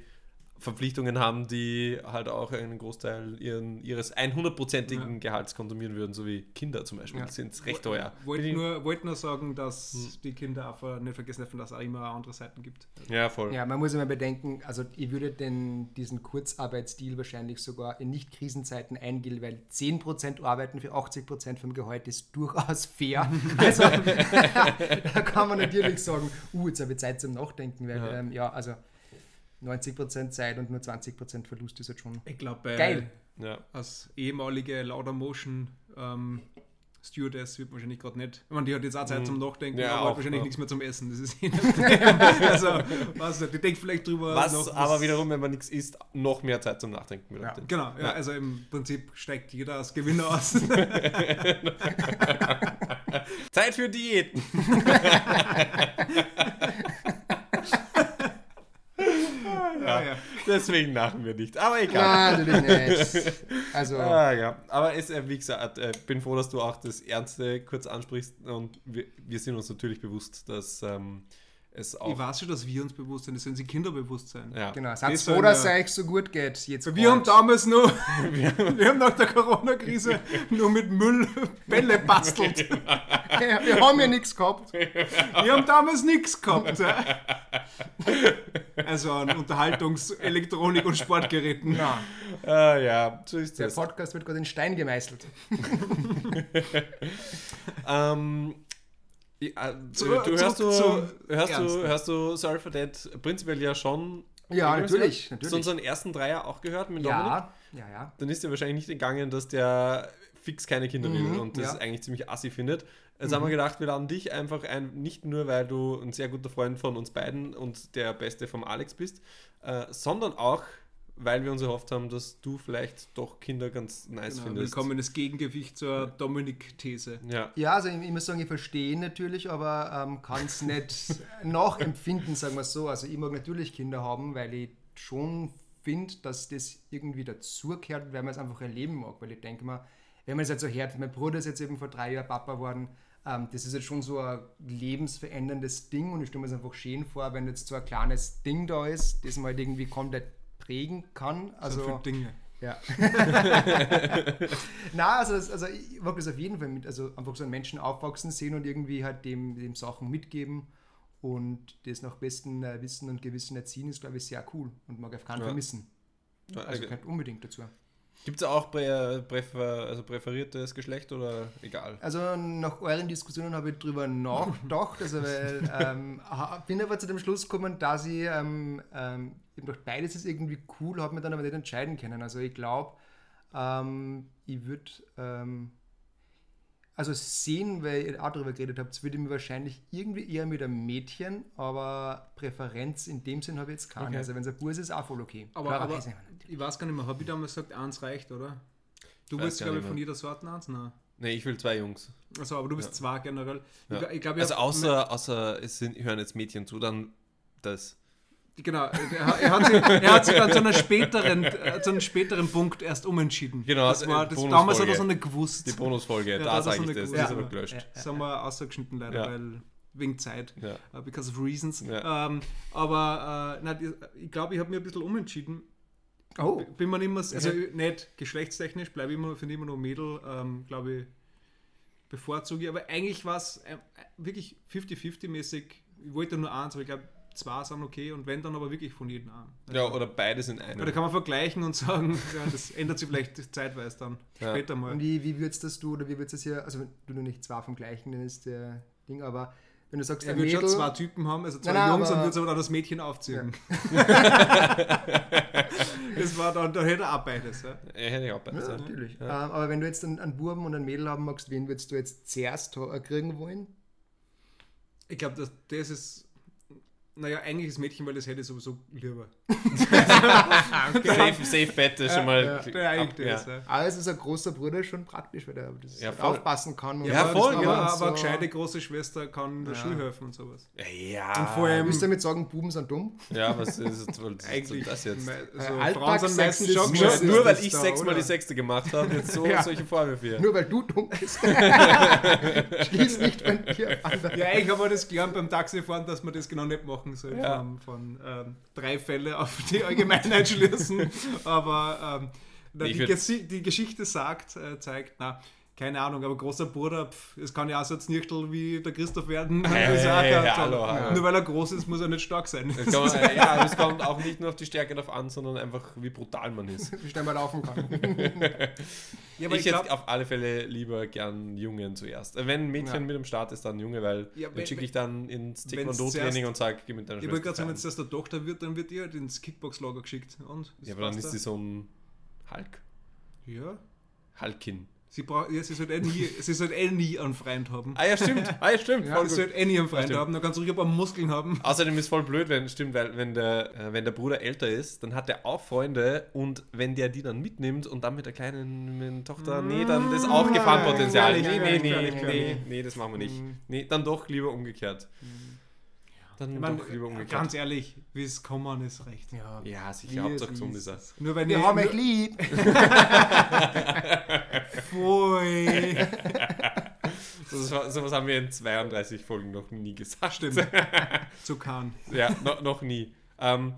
Verpflichtungen haben, die halt auch einen Großteil ihren, ihres 100%igen
Ja.
Gehalts konsumieren würden, so wie Kinder zum Beispiel.
Ja.
Die sind recht teuer.
wollte nur, wollt nur sagen, dass
Hm.
die Kinder einfach nicht vergessen dürfen, dass es auch immer andere Seiten gibt.
Ja, voll.
Ja, man muss immer bedenken, also ich würde den, diesen Kurzarbeitsstil wahrscheinlich sogar in Nicht-Krisenzeiten eingehen, weil 10% arbeiten für 80% vom Gehalt ist durchaus fair. Also da kann man natürlich sagen, uh, jetzt habe ich Zeit zum Nachdenken, weil
ja,
ähm, ja also 90% Zeit und nur 20% Verlust ist halt schon
Ich glaube,
Geil.
Ja.
als ehemalige Lauder Motion ähm, Stewardess wird wahrscheinlich gerade nicht. Ich meine, die hat jetzt auch Zeit zum Nachdenken,
Ja,
aber
auch,
hat wahrscheinlich
ja.
nichts mehr zum Essen. Das ist eh Also, nicht, die denkt vielleicht drüber
Was
nach,
aber wiederum, wenn man nichts isst, noch mehr Zeit zum Nachdenken
Ja.
Genau, ja, also im Prinzip steigt jeder als Gewinner aus.
Zeit für Diäten.
ja, ja.
Deswegen lachen wir nicht. Aber egal.
Nein, natürlich nicht. Also,
Ah, ja, aber es, äh, wie gesagt, äh, bin froh, dass du auch das Ernste kurz ansprichst und wir, wir sind uns natürlich bewusst, dass ähm, es
Ich
auch.
weiß schon, dass wir uns bewusst sind, das sind sie Kinderbewusstsein.
Ja,
genau, seid
Das
froh, dass
ja-
es euch so gut geht. Jetzt
Wir haben damals nur, wir haben nach der Corona-Krise nur mit Müll Bälle bastelt.
Ja, wir haben ja nichts gehabt.
Wir haben damals nichts gehabt. Ja. Also an Unterhaltungs-, Elektronik- und Sportgeräten.
Na,
Ah, ja, so ist
der
das.
Podcast wird gerade in Stein gemeißelt.
Ähm, ja, äh,
Zu-
du, du hörst, du, hörst, du, hörst du Sorry for That prinzipiell ja schon.
Ja,
regelmäßig?
natürlich,
Hast du
natürlich.
unseren ersten Dreier auch gehört mit Dominik?
Ja, ja, ja.
Dann ist dir wahrscheinlich nicht entgangen, dass der fix keine Kinder will
Mhm,
und das
ja.
eigentlich ziemlich assi findet. Jetzt haben wir gedacht, wir laden dich einfach ein, nicht nur, weil du ein sehr guter Freund von uns beiden und der Beste vom Alex bist, äh, sondern auch, weil wir uns erhofft haben, dass du vielleicht doch Kinder ganz nice
Genau,
findest.
willkommenes Gegengewicht zur Dominik-These.
Ja.
Ja, also ich, ich muss sagen, ich verstehe natürlich, aber ähm, kann es nicht nachempfinden, sagen wir es so. Also ich mag natürlich Kinder haben, weil ich schon finde, dass das irgendwie dazugehört, weil man es einfach erleben mag. Weil ich denke mal, wenn man es jetzt so hört, mein Bruder ist jetzt eben vor drei Jahren Papa geworden, ähm, das ist jetzt schon so ein lebensveränderndes Ding und ich stelle mir es einfach schön vor, wenn jetzt so ein kleines Ding da ist, das man halt irgendwie komplett prägen kann.
Also
Also,
für Dinge.
ja. Na, also, das, also ich mag das auf jeden Fall mit, also einfach so einen Menschen aufwachsen sehen und irgendwie halt dem, dem Sachen mitgeben und das nach bestem äh, Wissen und Gewissen erziehen, ist glaube ich sehr cool und mag auf keinen
Ja.
Fall missen. Also
Gibt
gehört unbedingt dazu.
Es auch prä, präfer, also präferiertes Geschlecht oder egal?
Also nach euren Diskussionen habe ich drüber nachgedacht, also weil ähm, bin aber zu dem Schluss gekommen, dass ich ähm, ähm, eben doch beides ist irgendwie cool, habe mir dann aber nicht entscheiden können. Also ich glaube, ähm, ich würde ähm, also sehen, weil ihr auch darüber geredet habt, würde ich mir wahrscheinlich irgendwie eher mit einem Mädchen, aber Präferenz in dem Sinn habe ich jetzt keine.
Okay.
Also wenn es ein Burs ist, auch voll okay.
Aber,
Klar,
aber
weiß ich nicht.
ich weiß gar nicht mehr, habe ich damals gesagt, eins reicht, oder? Du willst,
gar
glaube ich,
nicht
von jeder Sorte eins? Nein.
Nee, ich will zwei Jungs.
Also, aber du bist
Ja.
zwei generell.
Ja.
Ich, gl- ich
Also außer, außer es sind, hören jetzt Mädchen zu, dann das.
Genau, er, hat sich, er hat sich dann zu, einer späteren, äh, zu einem späteren Punkt erst umentschieden.
Genau,
das war,
äh,
das,
Bonusfolge.
damals hat er so nicht gewusst.
Die Bonusfolge,
da
da
er
sage ich
eine
das.
gute-
Das ist
Ja.
aber gelöscht.
Ja.
Das haben wir ausgeschnitten leider,
Ja.
weil wegen Zeit.
Ja.
Uh, because of reasons.
Ja.
Ähm, aber äh, nein, ich- glaube, ich habe mir ein bisschen umentschieden.
Oh,
Bin man immer, also nicht geschlechtstechnisch, bleibe ich immer, finde ich immer noch Mädel, ähm, glaube ich, bevorzuge ich. Aber eigentlich war es äh, wirklich 50-50-mäßig. Ich wollte nur eins, aber ich glaube, zwei sind okay und wenn dann aber wirklich von jedem einen.
ja, oder beides in einem.
da kann man vergleichen und sagen, ja, das ändert sich vielleicht zeitweise dann.
Ja.
Später mal.
Und wie, wie würdest das du, oder wie würdest das hier, also du nur nicht zwei vom gleichen, dann ist der Ding, aber wenn du sagst,
Er wird schon zwei Typen haben, also zwei
Nein, nein,
Jungs und
aber-
wird aber dann das Mädchen aufziehen. das war dann, da hätte er auch beides. Ja.
Ja, hätte auch beides.
ja,
Ja.
natürlich. Ähm, aber wenn du jetzt einen, einen Buben und einen Mädel haben magst, wen würdest du jetzt zuerst kriegen wollen?
Ich glaube, das, das ist, naja, eigentlich das Mädchen, weil das hätte ich sowieso lieber.
Safe, safe Bet ist schon mal.
ja.
Ja.
das, ja.
Aber es ist ein großer Bruder schon praktisch, weil er das
Ja,
halt
voll.
aufpassen kann. und
Ja, voll, genau.
Aber,
so-
eine gescheite große Schwester kann in der
Ja.
Schule helfen und sowas.
Ja,
Und vor allem-
Willst du damit sagen, Buben sind dumm?
ja, was ist das, was
Eigentlich,
das jetzt?
Äh,
Also, Frauen sind meistens
ist
schon
nur-
Nur, weil ich sechsmal die Sechste gemacht habe, jetzt so
Ja.
solche Vorwürfe hier.
Nur weil du dumm bist. Schließ nicht von dir andere.
Ja, ich habe das gelernt beim Taxifahren, dass man das genau nicht machen soll.
Ja.
Von, von ähm, drei Fälle auf die Allgemeinheit schließen. Aber ähm, na, die, die Geschichte sagt, äh, zeigt, na, keine Ahnung, aber großer Bruder, pff, es kann ja auch so ein Znichtel wie der Christoph werden.
Hey, hey, hey, hallo, hallo.
Nur weil er groß ist, muss er nicht stark sein.
Das kann man, ja, es kommt auch nicht nur auf die Stärke drauf an, sondern einfach, wie brutal man ist.
Wie schnell man laufen kann.
Ja, aber
ich
ich glaub-
hätte auf alle Fälle lieber gern Jungen zuerst. Wenn ein Mädchen
Ja.
mit dem Start ist, dann Junge, weil
Ja,
dann
wenn-
schicke ich dann ins Taekwondo-Training und sage, geh mit deiner
Ich wollte
Schwester
gerade sagen, wenn es erst der Tochter wird, dann wird die halt ins Kickbox-Lager geschickt. Und?
Ja, aber dann ist sie so ein Hulk.
Ja.
Hulkin.
Sie, braucht, ja, sie sollte eh nie, sie sollte eh nie einen Freund haben.
Ah ja, stimmt. Ah ja, stimmt.
Ja,
voll
Sie
gut.
sollte eh nie einen Freund
Stimmt.
haben, dann kannst du ruhig ein paar Muskeln haben.
Außerdem ist voll blöd, wenn, stimmt, weil wenn der, äh, wenn der Bruder älter ist, dann hat er auch Freunde und wenn der die dann mitnimmt und dann mit der kleinen Tochter, nee, dann ist auch Gefahrenpotenzial. Nee, nee, nee, nee,
gefährlich.
nee, das machen wir nicht.
Mhm.
Nee, dann doch lieber umgekehrt. Dann
Ich meine,
doch lieber umgekehrt.
ganz ehrlich, wie es kommen ist recht.
Ja,
ja, sicher, Hauptsache
es
gesund
ist.
er.
Nur wenn
wir
ich
haben euch lieb.
Pfui.
So, was- so was haben wir in 32 Folgen noch nie gesagt.
Stimmt. Zu Kahn.
Ja, no, noch nie. Ähm,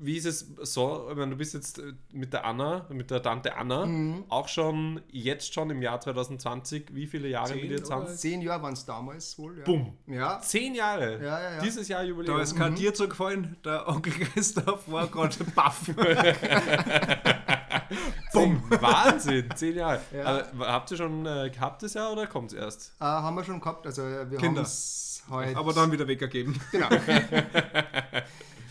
wie ist es so, ich meine, du bist jetzt äh, mit der Anna, mit der Tante Anna,
Mhm.
auch schon, jetzt schon im Jahr 2020, wie viele Jahre
Zehn
wir jetzt haben?
Zehn Jahre waren es damals wohl. Ja.
Bumm.
Ja.
Zehn Jahre.
Ja, ja, ja.
Dieses Jahr
Da
Jubiläum.
ist kein dir zugefallen, der Onkel Christoph war gerade baff.
Bumm. Wahnsinn, zehn Jahre.
Ja.
Aber, habt ihr schon äh, gehabt das Jahr oder kommt es erst?
Äh, haben wir schon gehabt. Also wir
Kinder.
haben es heute.
Aber dann wieder weggegeben.
Genau.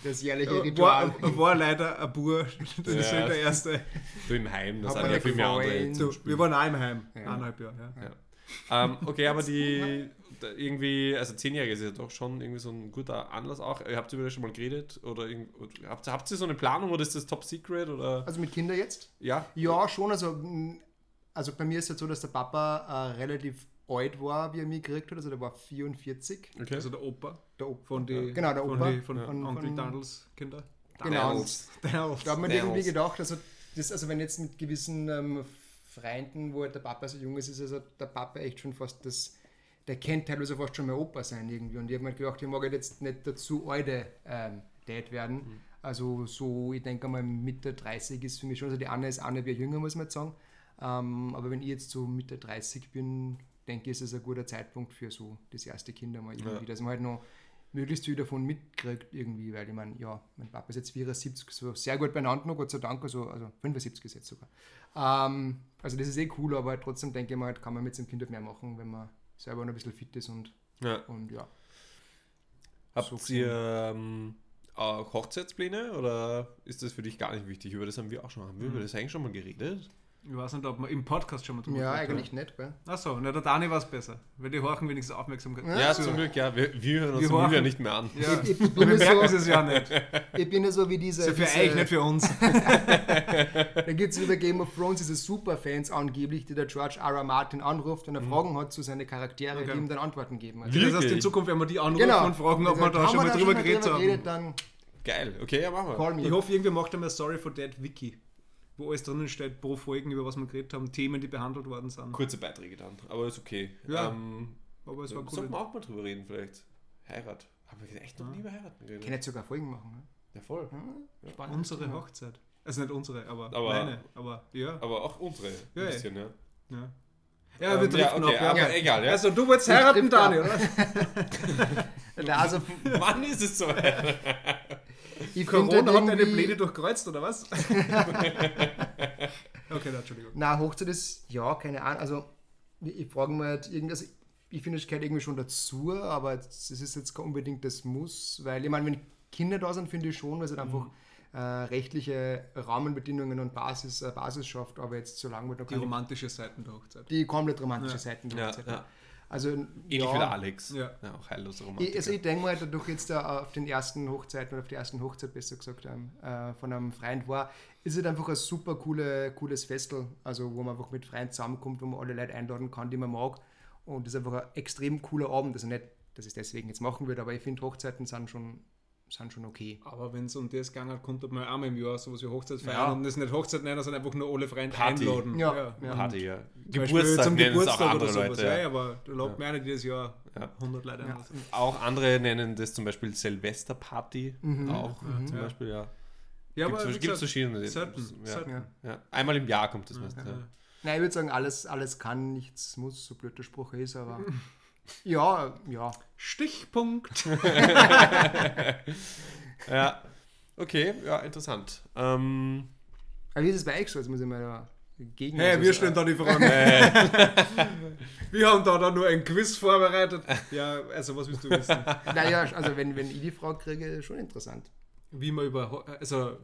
Das jährliche
War,
Ritual.
war leider ein Bur. Das ist
Ja.
halt der erste.
Du im Heim, das
Hat
sind ja viel mehr andere. Spielen.
wir waren auch im Heim.
Ja.
Eineinhalb Jahre. Ja.
Ja. ähm, okay, aber die irgendwie, also Zehnjährige ist ja doch schon irgendwie so ein guter Anlass auch. Ihr Habt ihr über das schon mal geredet? Oder, oder habt, habt ihr so eine Planung oder ist das Top Secret? Oder?
Also mit Kindern jetzt?
Ja?
Ja, schon. Also, also bei mir ist es halt so, dass der Papa äh, relativ alt war, wie er mich gekriegt hat. Also der war 44.
Okay.
Also der Opa
Der Opa.
von die,
Genau, der
von,
Opa.
die, von,
Von-
Onkel
von-
Dandels Kinder.
Genau.
Dandels.
Da hat man irgendwie gedacht, also, das, also wenn jetzt mit gewissen ähm, Freunden, wo halt der Papa so jung ist, ist also der Papa echt schon fast das, der kennt teilweise fast schon mein Opa sein irgendwie. Und ich habe mir gedacht, ich mag halt jetzt nicht dazu alte ähm, Dad werden. Also so, ich denke mal Mitte 30 ist für mich schon, also die Anne ist eine Jahr jünger, muss man jetzt sagen. Ähm, aber wenn ich jetzt so Mitte 30 bin, denke ich, ist es ein guter Zeitpunkt für so das erste Kind einmal irgendwie, dass man halt noch möglichst viel davon mitkriegt irgendwie, weil ich meine, ja, mein Papa ist jetzt 74, so sehr gut beieinander noch, Gott sei Dank, also, also 75 ist jetzt sogar. Ähm, also das ist eh cool, aber trotzdem denke ich mal, halt kann man mit seinem Kind halt mehr machen, wenn man selber noch ein bisschen fit ist und,
Ja.
und ja.
Habt
So
ihr ähm, auch Hochzeitspläne oder ist das für dich gar nicht wichtig? Über das haben wir auch schon, haben wir über das eigentlich schon mal geredet?
Ich weiß nicht, ob wir im Podcast schon mal drüber
Ja, eigentlich nicht, gell?
haben. Achso, na, der Dani war es besser. Weil die horchen wenigstens Aufmerksamkeit.
Ja,
zu.
zum Glück, ja. Wir, wir hören uns ja
horchen.
nicht mehr an.
Ja.
Ich, ich, bin
wir
ja
merken
so,
es ja nicht.
ich bin ja so wie diese.
Ist ja für
diese
euch, nicht für uns.
Da gibt es über Game of Thrones diese Superfans angeblich, die der George R. R. Martin anruft, wenn er Fragen hat zu seinen Charaktere,
Okay.
die ihm dann Antworten geben. Also,
Wie?
Das heißt, in
Wirklich?
Zukunft werden wir die anrufen
genau.
und fragen, ob wir da
haben
schon mal drüber geredet haben.
Geil, okay, ja, machen wir.
Ich hoffe, irgendwer macht einmal Story for Dead Wiki, wo alles drinnen steht, pro Folgen, über was wir geredet haben, Themen, die behandelt worden sind.
Kurze Beiträge dann, aber ist okay.
Ja.
Ähm,
Aber es war cool.
sollten wir auch mal drüber reden, vielleicht. Heirat. Haben wir echt noch nie über heiraten
Ich
geredet?
kann jetzt sogar Folgen machen. Ne?
Ja, voll.
Spannend.
Unsere Hochzeit. Also nicht unsere, aber,
Aber-
meine. Aber ja.
Aber auch unsere, ein
Ja, ja.
bisschen, ja.
Ja,
Ähm,
ja wir driften
okay,
ab. Ja.
aber egal, ja.
Also du wolltest heiraten,
drift ab.
Dani, oder?
Na, also,
Wann ist es so?
ich
Corona hat deine Pläne durchkreuzt, oder was? okay, na, Entschuldigung.
Na, Hochzeit ist, ja, keine Ahnung. Also, ich, ich frage mich halt irgendwas. Ich finde, es gehört irgendwie schon dazu, aber es ist jetzt kein unbedingt das Muss, weil ich meine, wenn Kinder da sind, finde ich schon, weil es halt einfach äh, rechtliche Rahmenbedingungen und Basis, äh, Basis schafft, aber jetzt solange wir da
Die
keine,
romantische Seiten der Hochzeit.
die komplett romantische
Ja.
Seiten der
Ja,
Hochzeit.
ja.
Also,
Ähnlich
ja,
wie der Alex.
Ja.
auch heillos
ich,
Romantiker.
also ich denke mal, dadurch jetzt da auf den ersten Hochzeiten oder auf die ersten Hochzeit besser gesagt ähm, äh, von einem Freund war, ist es einfach ein super coole, cooles Festel, also wo man einfach mit Freunden zusammenkommt, wo man alle Leute einladen kann, die man mag. Und das ist einfach ein extrem cooler Abend. Also nicht, dass ich es deswegen jetzt machen würde, aber ich finde Hochzeiten sind schon, sind schon okay.
Aber wenn es um das gegangen hat, kommt man einmal im Jahr sowas wie Hochzeit feiern
Ja.
und das nicht Hochzeit nennen, sondern einfach nur alle Freunde
Party.
einladen.
Ja, ja.
Party, ja.
Zum Beispiel
Geburtstag
zum Geburtstag
andere
oder sowas.
Leute.
Ja,
Ja.
ja, aber da lädt mir einer jedes Jahr
Ja.
100 Leute ein.
Ja.
Auch andere nennen das zum Beispiel Silvesterparty.
Mhm.
Auch zum
Ja.
Beispiel, ja.
Ja,
Gibt
aber
es
gesagt,
verschiedene.
selten,
ja.
selten.
Ja.
Ja. Einmal im Jahr kommt das meist.
Ja.
Ja.
Nein, ich würde sagen, alles, alles kann, nichts muss, so blöd der Spruch ist, aber ja, ja.
Stichpunkt.
ja. Okay, ja, interessant. Ähm,
Aber wie ist es bei euch so? Jetzt muss ich mal da gegen.
Hey,
also
wir stellen da die Fragen. wir haben da dann nur ein Quiz vorbereitet. Ja, also was willst du wissen?
Naja, also wenn, wenn ich die Frage kriege, schon interessant.
Wie man über, also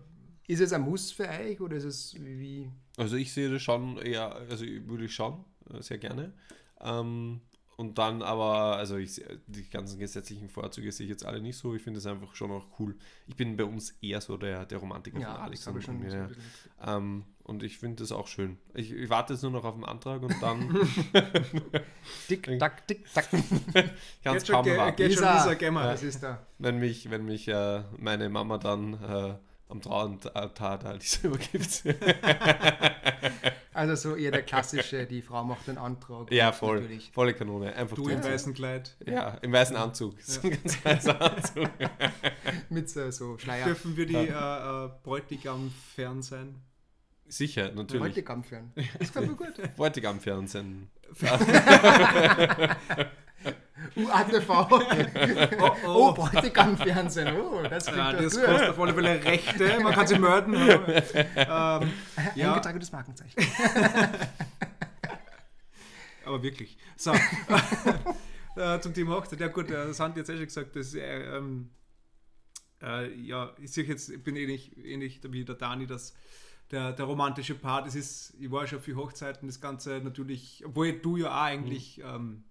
Ist es ein Muss für euch oder ist es wie.
also ich sehe das schon eher, also würde ich schon, äh, sehr gerne. Ähm, und dann aber, also ich, die ganzen gesetzlichen Vorzüge sehe ich jetzt alle nicht so. Ich finde es einfach schon auch cool. Ich bin bei uns eher so der, der Romantiker von Alex.
das habe ich schon
mir,
bisschen-
ähm, und ich finde das auch schön. Ich, ich warte jetzt nur noch auf den Antrag und dann
Tick, tack, tick, tack.
schon,
kaum erwarten.
geht schon Lisa Gemmer.
Das ist da.
wenn mich, wenn mich äh, meine Mama dann äh, am Traualtar da Lisa übergibt.
Also so eher der klassische, die Frau macht den Antrag.
ja,
und
voll.
Natürlich.
Volle Kanone. Einfach
Du im weißen Kleid.
Ja, im weißen Anzug. So ein ganz weißer Anzug.
Mit so, so Schleier.
Dürfen wir die äh, äh, Bräutigam fern sein?
Sicher, natürlich.
Bräutigam führen. Das kommt mir gut.
Bräutigam Fernsehen.
UATV.
Oh,
Oh, Bräutigam Fernsehen. Oh, das klingt
Ja, das
gut.
kostet auf alle Fälle Rechte, man kann sie mörden. Aber, ähm, ja,
Eingetragenes Markenzeichen.
aber wirklich. So, äh, zum Thema Hochzeit. Ja gut, äh, das haben die jetzt eh schon gesagt, dass, äh, ähm, äh, ja, ich sehe jetzt, ich bin ähnlich, ähnlich wie der Dani, dass der, der romantische Part, es ist, ich war schon für Hochzeiten, das Ganze natürlich, obwohl du ja auch eigentlich, ähm,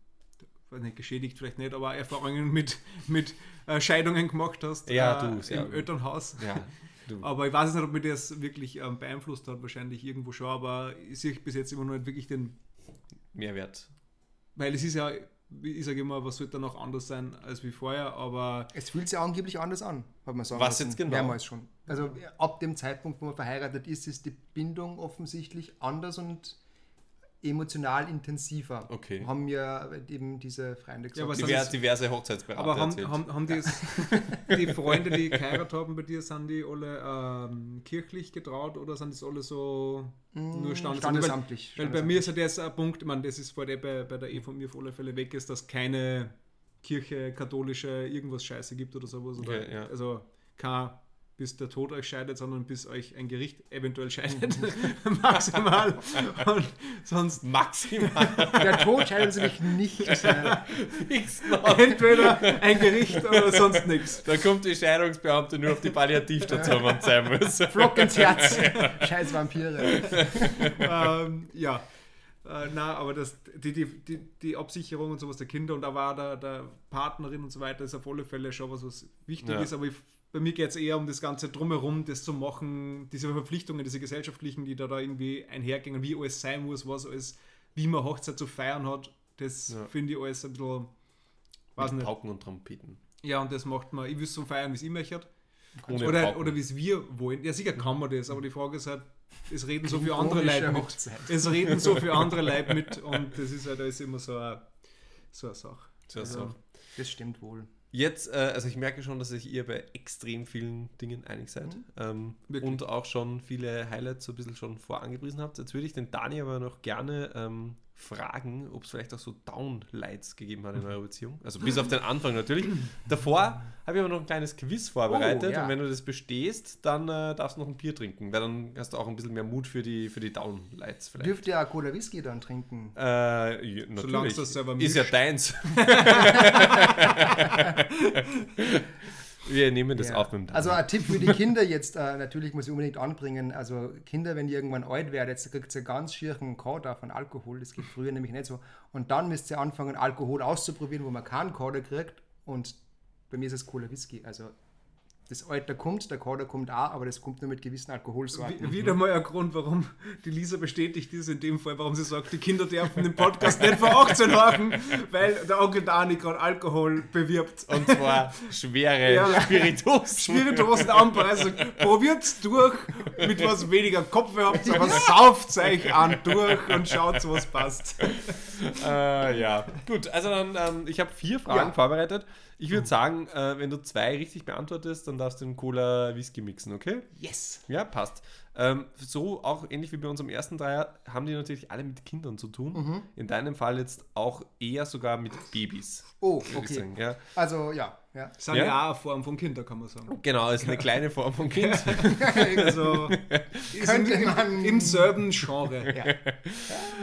weiß nicht, geschädigt vielleicht nicht, aber Erfahrungen mit, mit äh, Scheidungen gemacht hast
Ja,
äh,
du, sehr
im. Elternhaus.
Ja, du.
Aber ich weiß nicht, ob mich das wirklich ähm, beeinflusst hat, wahrscheinlich irgendwo schon, aber ich sehe bis jetzt immer noch nicht wirklich den,
Mehrwert.
weil es ist ja, ich sage immer, was sollte noch anders sein als wie vorher, aber
Es fühlt sich angeblich anders an, hat man sagen
Was
lassen.
jetzt genau?
Mehrmals schon. Also ab dem Zeitpunkt, wo man verheiratet ist, ist die Bindung offensichtlich anders und emotional intensiver.
Okay.
Haben mir eben diese Freunde gesagt.
Ja, was
Divers,
das-
diverse Hochzeitsberater
Aber haben, haben, haben die, die Freunde, die geheiratet haben bei dir, sind die alle ähm, kirchlich getraut oder sind das alle so nur standesamtlich?
standesamtlich.
Weil, weil bei mir ist ja das ein Punkt, ich meine, das ist vor der bei, bei der E von mir auf alle Fälle weg ist, dass keine Kirche, katholische, irgendwas Scheiße gibt oder sowas. Oder,
Okay, ja.
Also kein bis der Tod euch scheidet, sondern bis euch ein Gericht eventuell scheidet. Maximal. Und sonst
Maximal
Der Tod scheidet sich nicht.
Fix
entweder ein Gericht oder sonst nichts.
Da kommt die Scheidungsbeamte nur auf die Palliativstation, wenn es sein muss.
Flock ins Herz. Scheiß Vampire.
ähm, ja. Äh, na, aber das, die, die, die, die Absicherung und sowas der Kinder und da war der, der Partnerin und so weiter ist auf alle Fälle schon was, was wichtig
Ja.
ist. Aber ich, bei mir geht es eher um das Ganze drumherum, das zu machen, diese Verpflichtungen, diese gesellschaftlichen, die da, da irgendwie einhergehen, wie alles sein muss, was alles, wie man Hochzeit zu feiern hat. Das
Ja.
finde ich alles ein bisschen, weiß
Mit
nicht.
Pauken und Trompeten.
Ja, und das macht man, ich will es so feiern, wie es ich möchte.
Ohne
Oder,
Pauken.
oder wie es wir wollen. Ja, sicher kann man das, aber die Frage ist halt, es reden so viele andere Leute mit.
Hochzeit.
Es reden so viele andere Leute mit und das ist halt alles immer so eine, so eine Sache.
So,
Also,
so.
Das stimmt wohl.
Jetzt, äh, also ich merke schon, dass sich ihr bei extrem vielen Dingen einig seid ähm,
Wirklich.
und auch schon viele Highlights so ein bisschen schon vorangepriesen habt. Jetzt würde ich den Dani aber noch gerne ähm, fragen, ob es vielleicht auch so Downlights gegeben hat in eurer Beziehung. Also bis auf den Anfang natürlich. Davor habe ich aber noch ein kleines Quiz vorbereitet
Oh, ja.
und wenn du das bestehst, dann äh, darfst du noch ein Bier trinken, weil dann hast du auch ein bisschen mehr Mut für die, für die Downlights vielleicht.
Dürft ihr auch Cola Whisky dann trinken?
Äh, ja,
Solange das selber
Ist ja deins. Wir nehmen das
Ja.
auf mit dem Dani.
Also ein Tipp für die Kinder jetzt, äh, natürlich muss ich unbedingt anbringen, also Kinder, wenn ihr irgendwann alt werdet, jetzt kriegt ihr ganz schierchen Kader von Alkohol, das geht früher nämlich nicht so. Und dann müsst ihr anfangen, Alkohol auszuprobieren, wo man keinen Kader kriegt. Und bei mir ist es Cola Whisky. Also das Alter kommt, der Kader kommt auch, aber das kommt nur mit gewissen Alkoholsorten.
Wie- Wieder mal ein Grund, warum die Lisa bestätigt ist in dem Fall, warum sie sagt, die Kinder dürfen den Podcast nicht vor 18 hören, weil der Onkel Dani gerade Alkohol bewirbt.
Und zwar schwere
Ja.
Spirituosen.
Spirituosen Anpreisung. Probiert's durch, mit was weniger Kopf ihr habt, aber sauft euch an durch und schaut, was passt.
Äh, ja, gut. Also dann, ähm, ich habe vier Fragen
Ja.
vorbereitet. Ich würde sagen, äh, wenn du zwei richtig beantwortest, dann darfst du den Cola Whisky mixen, okay?
Yes!
Ja, passt. Ähm, so auch ähnlich wie bei unserem ersten Dreier haben die natürlich alle mit Kindern zu tun.
Mhm.
In deinem Fall jetzt auch eher sogar mit Babys.
Oh, okay.
Ja.
Also ja, ja.
Das sind
Ja?
ja, auch eine Form von Kinder, kann man sagen.
Genau, ist eine kleine Form von Kind.
Also, ist
Könnte
im,
man-
im, selben Genre.
ja.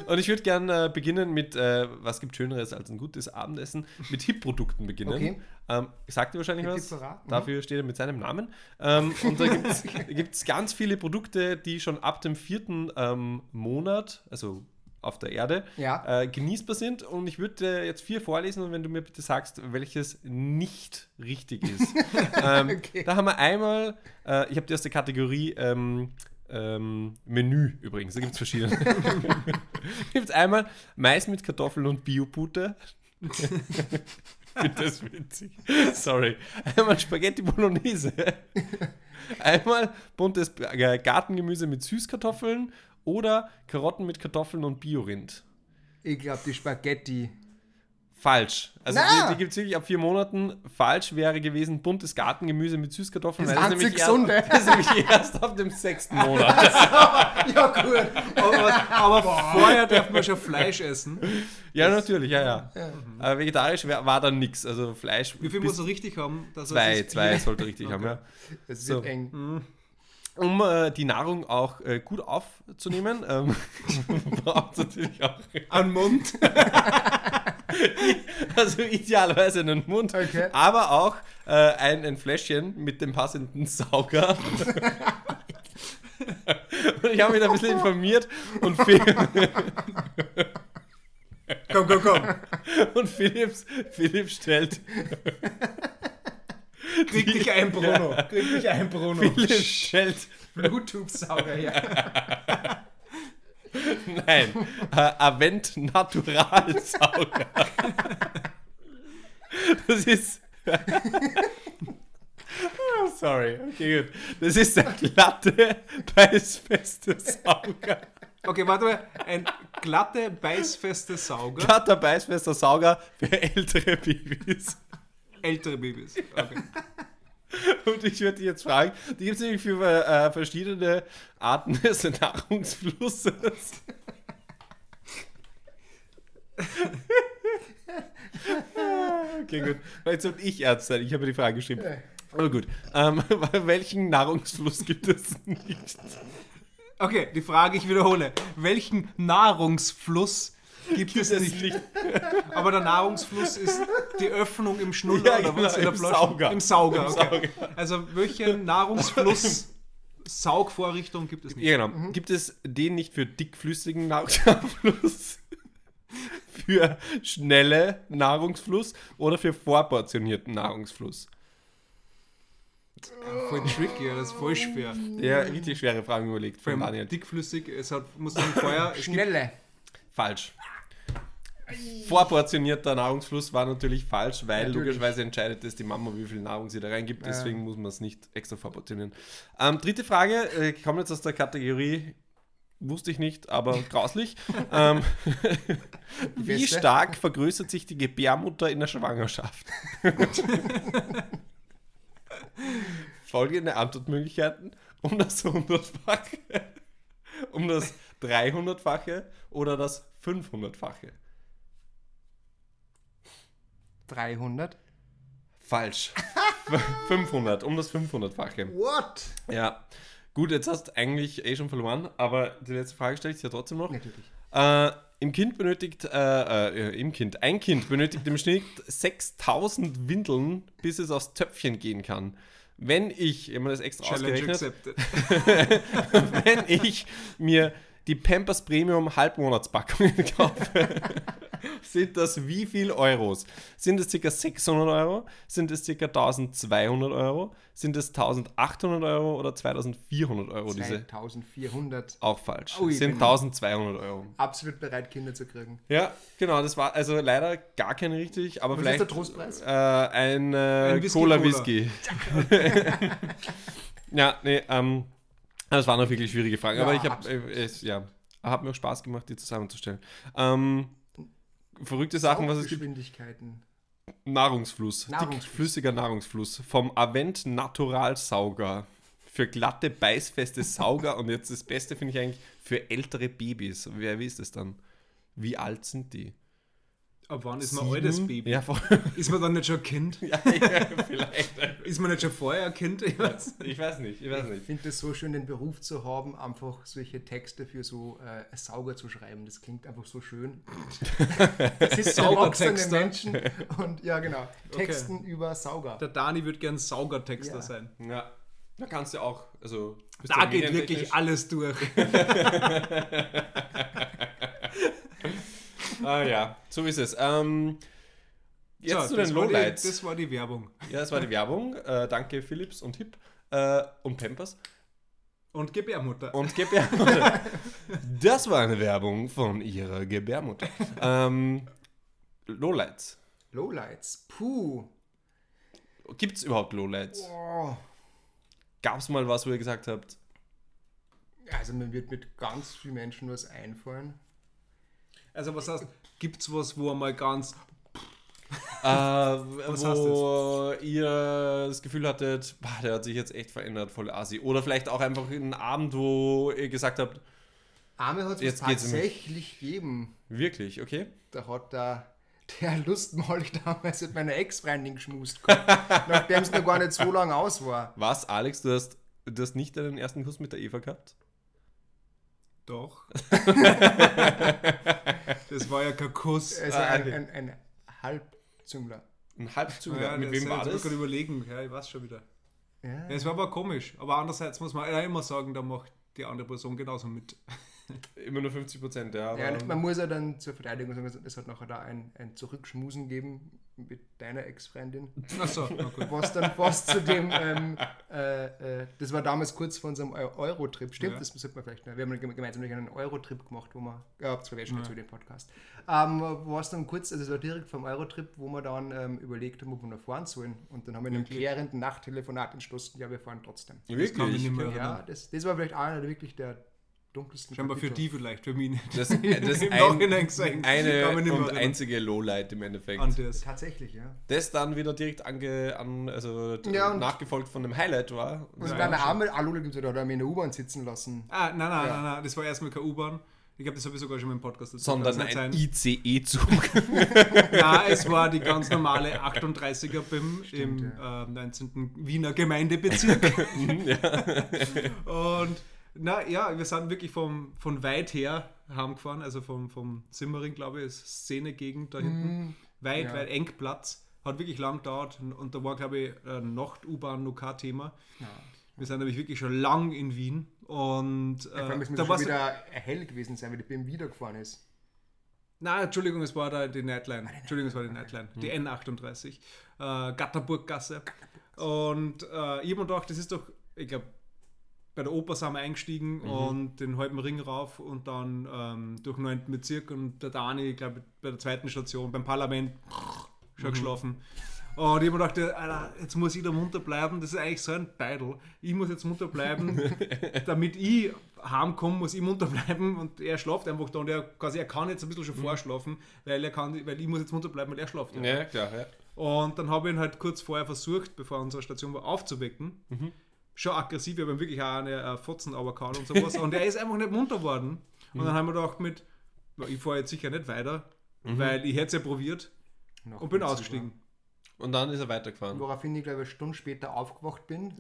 Und ich würde gerne äh, beginnen mit, äh, was gibt Schöneres als ein gutes Abendessen, mit Hip-Produkten beginnen.
Okay.
Ähm, sagt ihr wahrscheinlich
Hip
was?
Mhm.
Dafür steht er mit seinem Namen. Ähm, und da gibt es ganz viele Produkte, die schon ab dem vierten ähm, Monat, also auf der Erde,
Ja.
äh, genießbar sind. Und ich würde äh, jetzt vier vorlesen und wenn du mir bitte sagst, welches nicht richtig ist. ähm,
Okay.
Da haben wir einmal, äh, ich habe die erste Kategorie ähm, ähm, Menü übrigens, da gibt es verschiedene. gibt es einmal Mais mit Kartoffeln und Biobutter. finde das witzig. Sorry. Einmal Spaghetti Bolognese. Einmal buntes äh, Gartengemüse mit Süßkartoffeln oder Karotten mit Kartoffeln und Biorind.
Ich glaube, die Spaghetti.
Falsch. Also
Na!
die, die gibt es wirklich ab vier Monaten. Falsch wäre gewesen buntes Gartengemüse mit Süßkartoffeln.
Das
weil
einzig
nämlich
Gesunde.
Erst, das ist nämlich erst ab dem sechsten Monat.
Ja, gut.
Aber, aber vorher darf man schon Fleisch essen.
ja, natürlich, ja, ja. Aber vegetarisch wär, war dann nichts. Also Fleisch
Wie viel muss er richtig haben?
Zwei,
das
zwei sollte richtig haben, ja.
Es
So.
wird eng.
Um äh, die Nahrung auch äh, gut aufzunehmen, ähm, braucht es natürlich auch
den Mund.
Also idealerweise einen Mund,
Okay.
aber auch äh, ein, ein Fläschchen mit dem passenden Sauger. und ich habe mich da ein bisschen informiert und,
Komm, komm, komm.
und Philips, Philipp stellt,
Krieg dich ein, Bruno. Krieg dich ein, Bruno.
Philipp stellt
Bluetooth-Sauger, ja.
Nein, äh, Avent Natural Sauger. Das ist. oh, sorry, okay, gut. Das ist der glatte, beißfeste Sauger.
Okay, warte mal. Ein glatte, beißfeste Sauger.
Glatter, beißfester Sauger für ältere Babys.
Ältere Babys. Okay.
Und ich würde dich jetzt fragen, die gibt es nämlich für äh, verschiedene Arten des Nahrungsflusses. okay, gut. Vielleicht sollte ich Arzt sein. Ich habe die Frage geschrieben. Aber gut. Ähm, welchen Nahrungsfluss gibt es nicht?
okay, die Frage, ich wiederhole. Welchen Nahrungsfluss gibt es nicht? Aber der Nahrungsfluss ist die Öffnung im Schnuller
Ja,
oder
genau,
was? In der
im
Flasche?
Sauger.
Im Sauger,
Im
okay. Also welchen Nahrungsfluss, Saugvorrichtung gibt es nicht?
Ja, genau. Gibt es den nicht für dickflüssigen Nahrungsfluss? für schnelle Nahrungsfluss oder für vorportionierten Nahrungsfluss?
Voll tricky, ja, das ist voll schwer.
Ja, richtig schwere Fragen überlegt von Daniel.
dickflüssig, es hat, muss dann vorher,
Schnelle.
Falsch. Vorportionierter Nahrungsfluss war natürlich falsch, weil
Natürlich.
logischerweise entscheidet es die Mama, wie viel Nahrung sie da reingibt. Deswegen muss man es nicht extra vorportionieren. Ähm, dritte Frage, äh, ich komme jetzt aus der Kategorie, wusste ich nicht, aber grauslich. ähm, wie stark vergrößert sich die Gebärmutter in der Schwangerschaft? Folgende Antwortmöglichkeiten: um das 100-fache, um das 300-fache oder das 500-fache.
300.
Falsch. 500, um das 500-fache.
What?
Ja. Gut, jetzt hast du eigentlich eh schon verloren, aber die letzte Frage stelle ich dir trotzdem noch.
Natürlich.
Äh, Im Kind benötigt, äh, äh, im Kind, ein Kind benötigt im Schnitt 6000 Windeln, bis es aufs Töpfchen gehen kann. Wenn ich, ich habe mir das extra
Challenge
ausgerechnet,
accepted.
wenn ich mir die Pampers Premium Halbmonatspackungen kaufe, sind das wie viel Euros? Sind es ca. 600 Euro? Sind es ca. 1200 Euro? Sind es 1800 Euro oder 2400 Euro? Diese
2400.
auch falsch.
Ui,
sind
wenn-
1200 Euro.
Absolut bereit, Kinder zu kriegen.
Ja, genau, das war also leider gar keine richtig, aber
Was ist
vielleicht
der Trostpreis?
äh, ein, äh,
Ein Whisky
Cola
Cola.
Whisky. ja, nee, ähm, das waren auch wirklich schwierige Fragen,
Ja,
aber ich habe äh, es ja, hat mir auch Spaß gemacht, die zusammenzustellen. Ähm, verrückte Sachen, was es gibt.
Geschwindigkeiten.
Nahrungsfluss,
Nahrungsfluss.
dickflüssiger Nahrungsfluss vom Avent Natural Sauger für glatte, beißfeste Sauger und jetzt das Beste finde ich eigentlich für ältere Babys. Wer wie ist das dann? Wie alt sind die?
Ab wann ist man altes
Sieben?
Baby?
Ja.
Ist man dann nicht schon ein Kind?
ja, ja, vielleicht.
Ist man nicht schon vorher ein Kind? Ich weiß.
Ich weiß nicht, ich weiß
Ich finde es so schön, den Beruf zu haben, einfach solche Texte für so äh, Sauger zu schreiben. Das klingt einfach so schön. Das ist erwachsene
Saugertexter.
Menschen und ja genau, Texten über Sauger.
Der Dani wird gern Saugertexter
Ja.
sein.
Ja, da kannst du auch, also.
Da geht wirklich alles durch.
Ah ja, so ist es. Ähm, jetzt
So,
zu den Lowlights.
Das war die Werbung.
Ja, das war die Werbung. Äh, danke Philips und Hip äh, und Pampers.
Und Gebärmutter.
Und Gebärmutter. das war eine Werbung von ihrer Gebärmutter. Ähm, Lowlights.
Lowlights. Puh.
Gibt es überhaupt Lowlights?
Oh.
Gab es mal was, wo ihr gesagt habt,
Also mir wird mit ganz vielen Menschen was einfallen.
Also was heißt, gibt's was, wo einmal ganz
äh,
heißt
wo ihr das Gefühl hattet, boah, der hat sich jetzt echt verändert, voll Asi. Oder vielleicht auch einfach einen Abend, wo ihr gesagt habt,
Arme hat es tatsächlich gegeben.
wirklich, okay?
Da hat der, der Lustmolch damals mit meiner Ex-Freundin geschmust nachdem es noch gar nicht so lange aus war.
Was, Alex, du hast, du hast nicht deinen ersten Kuss mit der Eva gehabt?
Doch. das war ja kein Kuss.
Also
Ah,
ein, ein, ein halb Halbzüngler.
Ein Halbzüngler.
Ja,
Mit wem war das?
ich gerade überlegen, ja, ich weiß schon wieder.
Ja.
Ja, es war aber komisch. Aber andererseits muss man ja immer sagen, da macht die andere Person genauso mit.
Immer nur 50 Prozent, ja.
Ja, man muss ja dann zur Verteidigung sagen, es hat nachher da ein, ein Zurückschmusen gegeben mit deiner Ex-Freundin,
Achso, gut.
was dann fast zu dem, ähm, äh, äh, das war damals kurz vor unserem Eu- Euro-Trip, stimmt,
Ja.
das sollte man vielleicht noch, wir haben gem- gemeinsam einen Euro-Trip gemacht, wo wir, ja, das war ja schon
Ja.
zu dem Podcast, ähm, wo es dann kurz, also es war direkt vom Euro-Trip, wo wir dann ähm, überlegt haben, ob wir noch fahren sollen und dann haben wir in einem
Wirklich?
klärenden Nachttelefonat entschlossen, ja, wir fahren trotzdem.
Wirklich?
nicht mehr
Ja, das, das war vielleicht einer der wirklich der dunkelsten
Scheinbar für
Kapitel.
die vielleicht, für mich nicht.
Das, äh, das
Im
ein,
Nachhinein gesehen.
eine
mich
und
erinnern.
einzige Lowlight im Endeffekt.
An das.
Tatsächlich, ja.
das dann wieder direkt ange, an, also
Ja, und-
nachgefolgt von einem Highlight war.
Und
Ja,
dann
ja,
einmal Alula gibt es da, da haben wir in der U-Bahn sitzen lassen.
Ah, nein, nein,
Ja.
nein, nein, das war erstmal keine U-Bahn. Ich glaube, das habe ich sogar schon mal im Podcast erzählt.
sondern ein. ICE-Zug.
Nein, es war die ganz normale 38er BIM
Stimmt,
im äh, 19. Wiener Gemeindebezirk. Und na ja, wir sind wirklich vom, von weit her heimgefahren, also vom, vom Simmering, glaube ich, ist Szenegegend da hinten. Weit,
ja.
weit eng Platz. Hat wirklich lang gedauert und, da war, glaube ich, äh, Nacht-U-Bahn noch kein Thema. Wir sind nämlich wirklich schon lang in Wien und
Ja,
äh,
es muss
da war
wieder hell gewesen sein, weil die BIM wiedergefahren ist.
Nein, Entschuldigung, es war da die Nightline. Entschuldigung, es war die Nightline. Die N38. Äh, Gatterburggasse. Und äh, ich habe mir gedacht, das ist doch, ich glaube, bei der Oper sind wir eingestiegen und den halben Ring rauf und dann ähm, durch den 9. Bezirk und der Dani, ich glaube, bei der zweiten Station, beim Parlament, schon geschlafen. Und ich habe mir gedacht, Alter, jetzt muss ich da munter bleiben. Das ist eigentlich so ein Beidel. Ich muss jetzt munter bleiben. damit ich heimkomme, muss ich munter bleiben. Und er schlaft einfach da. Und er, quasi, er kann jetzt ein bisschen schon vorschlafen, weil, er kann, weil ich muss jetzt munter bleiben, weil er schlaft. ja.
ja, klar, ja.
Und dann habe ich ihn halt kurz vorher versucht, bevor unsere Station war, aufzuwecken. Schon aggressiv, ich habe ihm wirklich auch eine äh, Fotzen runtergehauen und sowas. und er ist einfach nicht munter geworden. Und dann haben wir gedacht mit, "Ja, ich fahre jetzt sicher nicht weiter, weil ich hätte es ja probiert
Noch
und bin ausgestiegen.
Und dann ist er weitergefahren.
Woraufhin ich, glaube ich, eine Stunde später aufgewacht bin.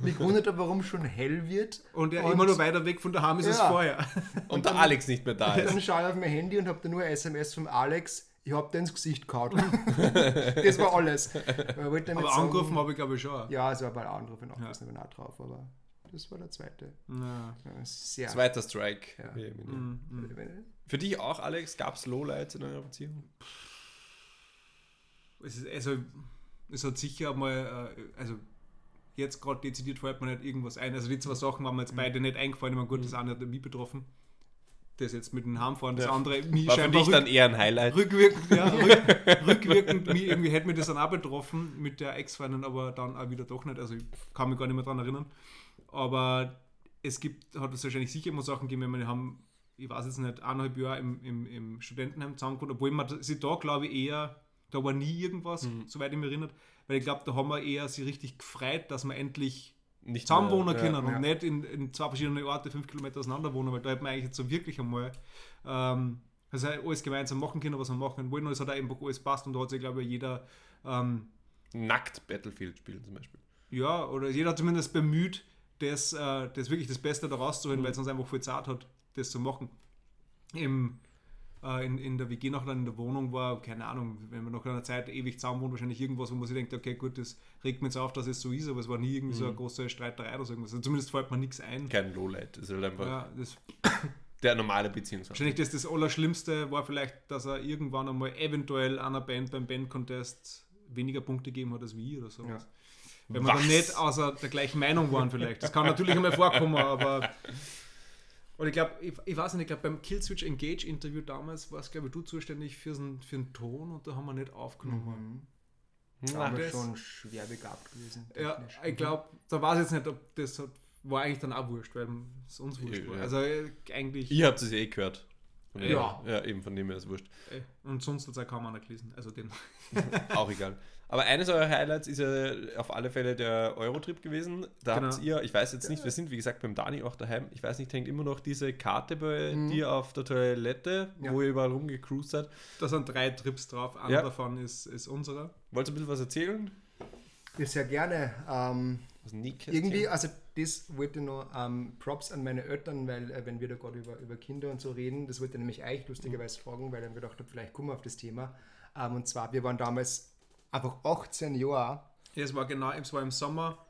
Mich gewundert habe, warum schon hell wird.
Und er
Und-
immer noch weiter weg von daheim ist als
Ja.
vorher.
Und der Alex nicht mehr da ist.
Dann schaue ich auf mein Handy und habe da nur ein SMS vom Alex. Ich habe dir ins Gesicht gehauen. das war alles.
Aber
sagen-
angerufen habe ich glaube ich schon.
Ja, es war bei Anrufe noch,
Ja.
bin auch drauf, aber das war der zweite.
Ja.
Sehr.
Zweiter Strike.
Ja.
Immer.
Mhm.
Für dich auch, Alex, gab es Lowlights in eurer Beziehung?
Es ist, also, es hat sicher mal, äh, also jetzt gerade dezidiert fällt mir nicht irgendwas ein. Also die zwei Sachen waren mir
Mhm.
jetzt beide nicht eingefallen. Meine, gut, das eine hat mich betroffen. Das jetzt mit dem Heimfahren, das
Ja.
andere mich
War für dich dann eher ein Highlight.
rückwirkend, ja, rück, rückwirkend mich, irgendwie hätte mir das dann auch betroffen mit der Ex-Freundin, aber dann auch wieder doch nicht. Also ich kann mich gar nicht mehr daran erinnern. Aber es gibt, hat es wahrscheinlich sicher immer Sachen gegeben, wenn wir haben, ich weiß jetzt nicht, eineinhalb Jahre im, im, im Studentenheim zusammengekommen, obwohl man sie da, glaube ich, eher, da war nie irgendwas,
Mhm.
soweit ich mich erinnert, weil ich glaube, da haben wir eher sie richtig gefreut, dass wir endlich
Nicht
zusammenwohnen
mehr,
können und
ja.
nicht in, in zwei verschiedenen Orte fünf Kilometer auseinander wohnen, weil da hätte man eigentlich jetzt so wirklich einmal ähm, also alles gemeinsam machen können, was wir machen wollen und es hat auch einfach alles passt und da hat sich, glaube ich, jeder ähm,
Nackt Battlefield spielen zum Beispiel.
ja, oder jeder hat zumindest bemüht, das, äh, das wirklich das Beste da rauszuholen, weil es uns einfach viel Zeit hat, das zu machen. Im, äh, in, in der WG noch dann in der Wohnung war, keine Ahnung, wenn man nach einer Zeit ewig zusammen wohnt, wahrscheinlich irgendwas, wo man sich denkt, okay, gut, das regt mir jetzt auf, dass es so ist, aber es war nie irgendwie so eine große Streiterei oder so irgendwas. Also zumindest fällt mir nichts ein.
Kein Lowlight. Das ist halt einfach
Ja,
der normale Beziehungsfall.
wahrscheinlich das, das Allerschlimmste war vielleicht, dass er irgendwann einmal eventuell einer Band beim Band-Contest weniger Punkte gegeben hat als wir oder sowas.
Ja.
Wenn wir dann nicht außer der gleichen Meinung waren vielleicht. Das kann natürlich einmal vorkommen, aber... Und ich glaube, ich, ich weiß nicht, ich glaube beim Killswitch Engage Interview damals warst, glaube ich, du zuständig für den, für den Ton und da haben wir nicht aufgenommen.
Da
Ja,
wir
das-
schon schwer begabt gewesen.
Ja, ich glaube, da weiß ich jetzt nicht, ob das hat, war eigentlich dann auch wurscht, weil es uns wurscht war.
Ja.
Also äh, eigentlich...
Ihr habt es eh gehört.
Ja.
Ja, eben von dem her ist wurscht.
äh, Und sonst hat es auch kaum einer gelesen. Also den...
Auch egal. Aber eines eurer Highlights ist ja auf alle Fälle der Eurotrip gewesen. Da
Genau.
habt ihr, ich weiß jetzt nicht, wir sind wie gesagt beim Dani auch daheim. Ich weiß nicht, hängt immer noch diese Karte bei
Mhm.
dir auf der Toilette,
Ja.
wo ihr überall rumgecruised seid.
Da sind drei Trips drauf. Einer
Ja.
davon ist, ist unserer.
Wollt ihr ein bisschen was erzählen?
Ja, sehr gerne. Ähm, irgendwie, also das wollte ich noch ähm, Props an meine Eltern, weil äh, wenn wir da gerade über, über Kinder und so reden, das wollte ich nämlich euch lustigerweise fragen, weil ich mir gedacht habe, vielleicht kommen wir auf das Thema. Ähm, und zwar, wir waren damals einfach 18 Jahre.
Ja, es war genau, es war im Sommer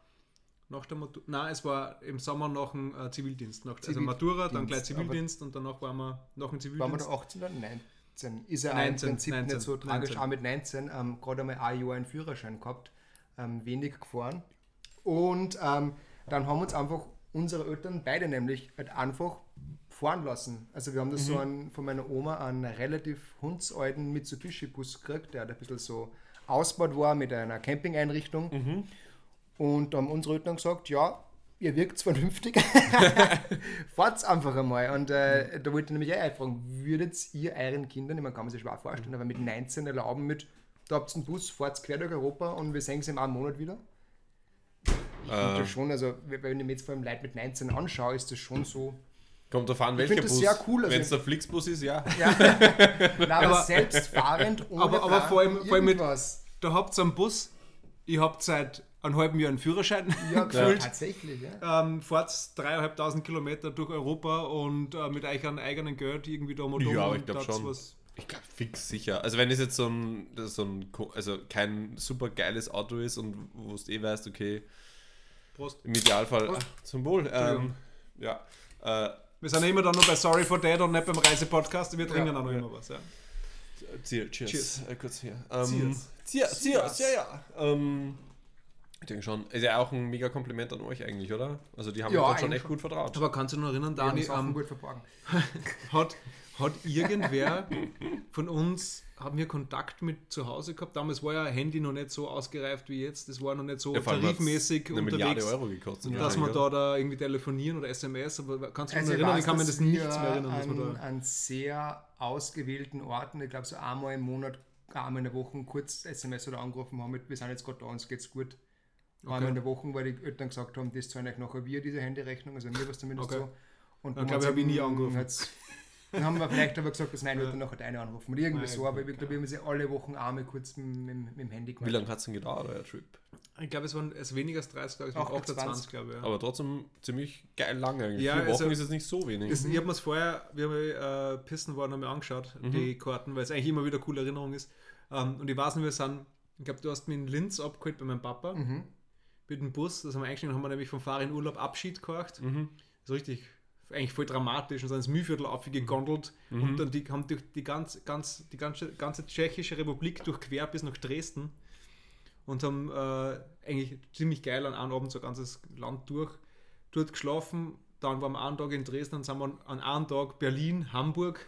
nach der Matura, nein, es war im Sommer nach dem äh, Zivildienst. Nach, also Matura, dann gleich
Zivildienst,
Zivildienst und danach waren wir nach dem
Waren wir
Zivildienst.
da 18 oder 19? Ist ja
19,
im Prinzip
19,
nicht so tragisch,
19.
auch mit 19. Ähm, gerade einmal ein Jahr einen Führerschein gehabt, ähm, wenig gefahren. Und ähm, dann haben uns einfach unsere Eltern, beide nämlich, halt einfach fahren lassen. Also wir haben das so einen, von meiner Oma einen relativ hundsalten Mitsubishi-Bus gekriegt, der halt ein bisschen so ausgebaut war mit einer Campingeinrichtung. Und da haben unsere Eltern gesagt, ja, ihr wirkt vernünftig, fahrt's einfach einmal. Und äh, da wollte ich nämlich auch einfragen, würdet ihr euren Kindern, ich meine, kann man sich schwer vorstellen, aber mit 19 erlauben mit, da habt ihr einen Bus, fahrt quer durch Europa und wir sehen sie in einem Monat wieder? Ich finde
Ähm.
das schon, also wenn ich mir jetzt vor allem Leute mit 19 anschaue, ist das schon so.
Kommt drauf an,
Ich
welcher
find das
Bus.
sehr cool, also-
Wenn es der Flixbus ist, ja.
Ja. Nein, aber,
Aber-
selbstfahrend ohne
aber- aber vor allem- vor allem mit-. Da habt ihr einen Bus, ihr habt seit einem halben Jahr einen Führerschein
Ja,
gefühlt.
tatsächlich, ja.
Ähm, fahrt dreieinhalbtausend Kilometer durch Europa und äh, mit euch an eigenen Geld irgendwie da mal
Ja, ich glaub
das
schon.
was.
Ich glaube fix sicher. Also wenn es jetzt so ein, so ein, also kein super geiles Auto ist und wo du eh weißt, okay,
Prost.
im Idealfall
Prost.
ach, zum Wohl. Ähm, ja. Äh,
Wir sind ja immer dann noch bei Sorry for Dad und nicht beim Reisepodcast. Wir trinken
Ja,
auch noch
ja.
immer was. Ja.
cheers. Cheers.
Cheers.
Äh, kurz hier. Ähm,
Cheers.
Cheers. Cheers. Ja, ja. Ähm, ich denke schon. Ist ja auch ein mega Kompliment an euch eigentlich, oder? Also die haben
Ja,
ja, schon echt gut vertraut.
Aber kannst du noch erinnern,
Wir haben
Dani,
Sachen
ähm,
gut verborgen.
hat, hat irgendwer von uns, haben wir Kontakt mit zu Hause gehabt? Damals war ja Handy noch nicht so ausgereift wie jetzt. Das war noch nicht so
Ja,
tarifmäßig
eine Milliarde
unterwegs.
Euro gekostet.
dass
wahrscheinlich,
man da, da irgendwie telefonieren oder SMS, aber kannst du dich
Also
noch
ich
erinnern?
weiß,
Ich kann mir das nichts mehr erinnern,
an,
da.
an sehr ausgewählten Orten, ich glaube so einmal im Monat, einmal in der Woche kurz SMS oder angerufen haben mit, wir sind jetzt gerade da, uns geht's gut. Einmal in der Woche, weil die Eltern gesagt haben, das zahlen euch nachher wir, diese Handyrechnung, also mir war es zumindest
Okay.
so. Und
Dann
wo
glaub
man
ich, hab ich nie angerufen.
Dann haben wir vielleicht aber gesagt, dass nein, wir dann nachher deine anrufen. Oder irgendwie
Nein,
so, aber ich glaube, wir haben sie alle Wochen einmal kurz mit, mit, mit dem Handy
Wie
gemacht.
lange hat es denn gedauert, euer Trip?
Ich glaube, es waren es weniger als 30 Tage, es waren
28,
28, glaube ich. Ja.
Aber trotzdem ziemlich geil lang eigentlich.
Ja,
Vier Wochen
also-
ist es nicht so wenig.
Das, ich habe mir es vorher, wie wir äh, pissen waren, haben wir angeschaut, die Karten, weil es eigentlich immer wieder eine coole Erinnerung ist. Ähm, und ich weiß nicht, wir sind, ich glaube, du hast mich in Linz abgeholt bei meinem Papa
Mhm.
mit dem Bus. Das haben wir eingestiegen, haben wir nämlich vom Fahrer in Urlaub Abschied gemacht.
Mhm.
So richtig, eigentlich voll dramatisch und sind ins Mühlviertel aufgegondelt und dann die haben durch die, ganz, ganz, die ganze, ganze tschechische Republik durchquert bis nach Dresden und haben äh, eigentlich ziemlich geil an einem Abend so ein ganzes Land durch, dort geschlafen. Dann waren wir einen Tag in Dresden, dann sind wir an einem Tag Berlin, Hamburg.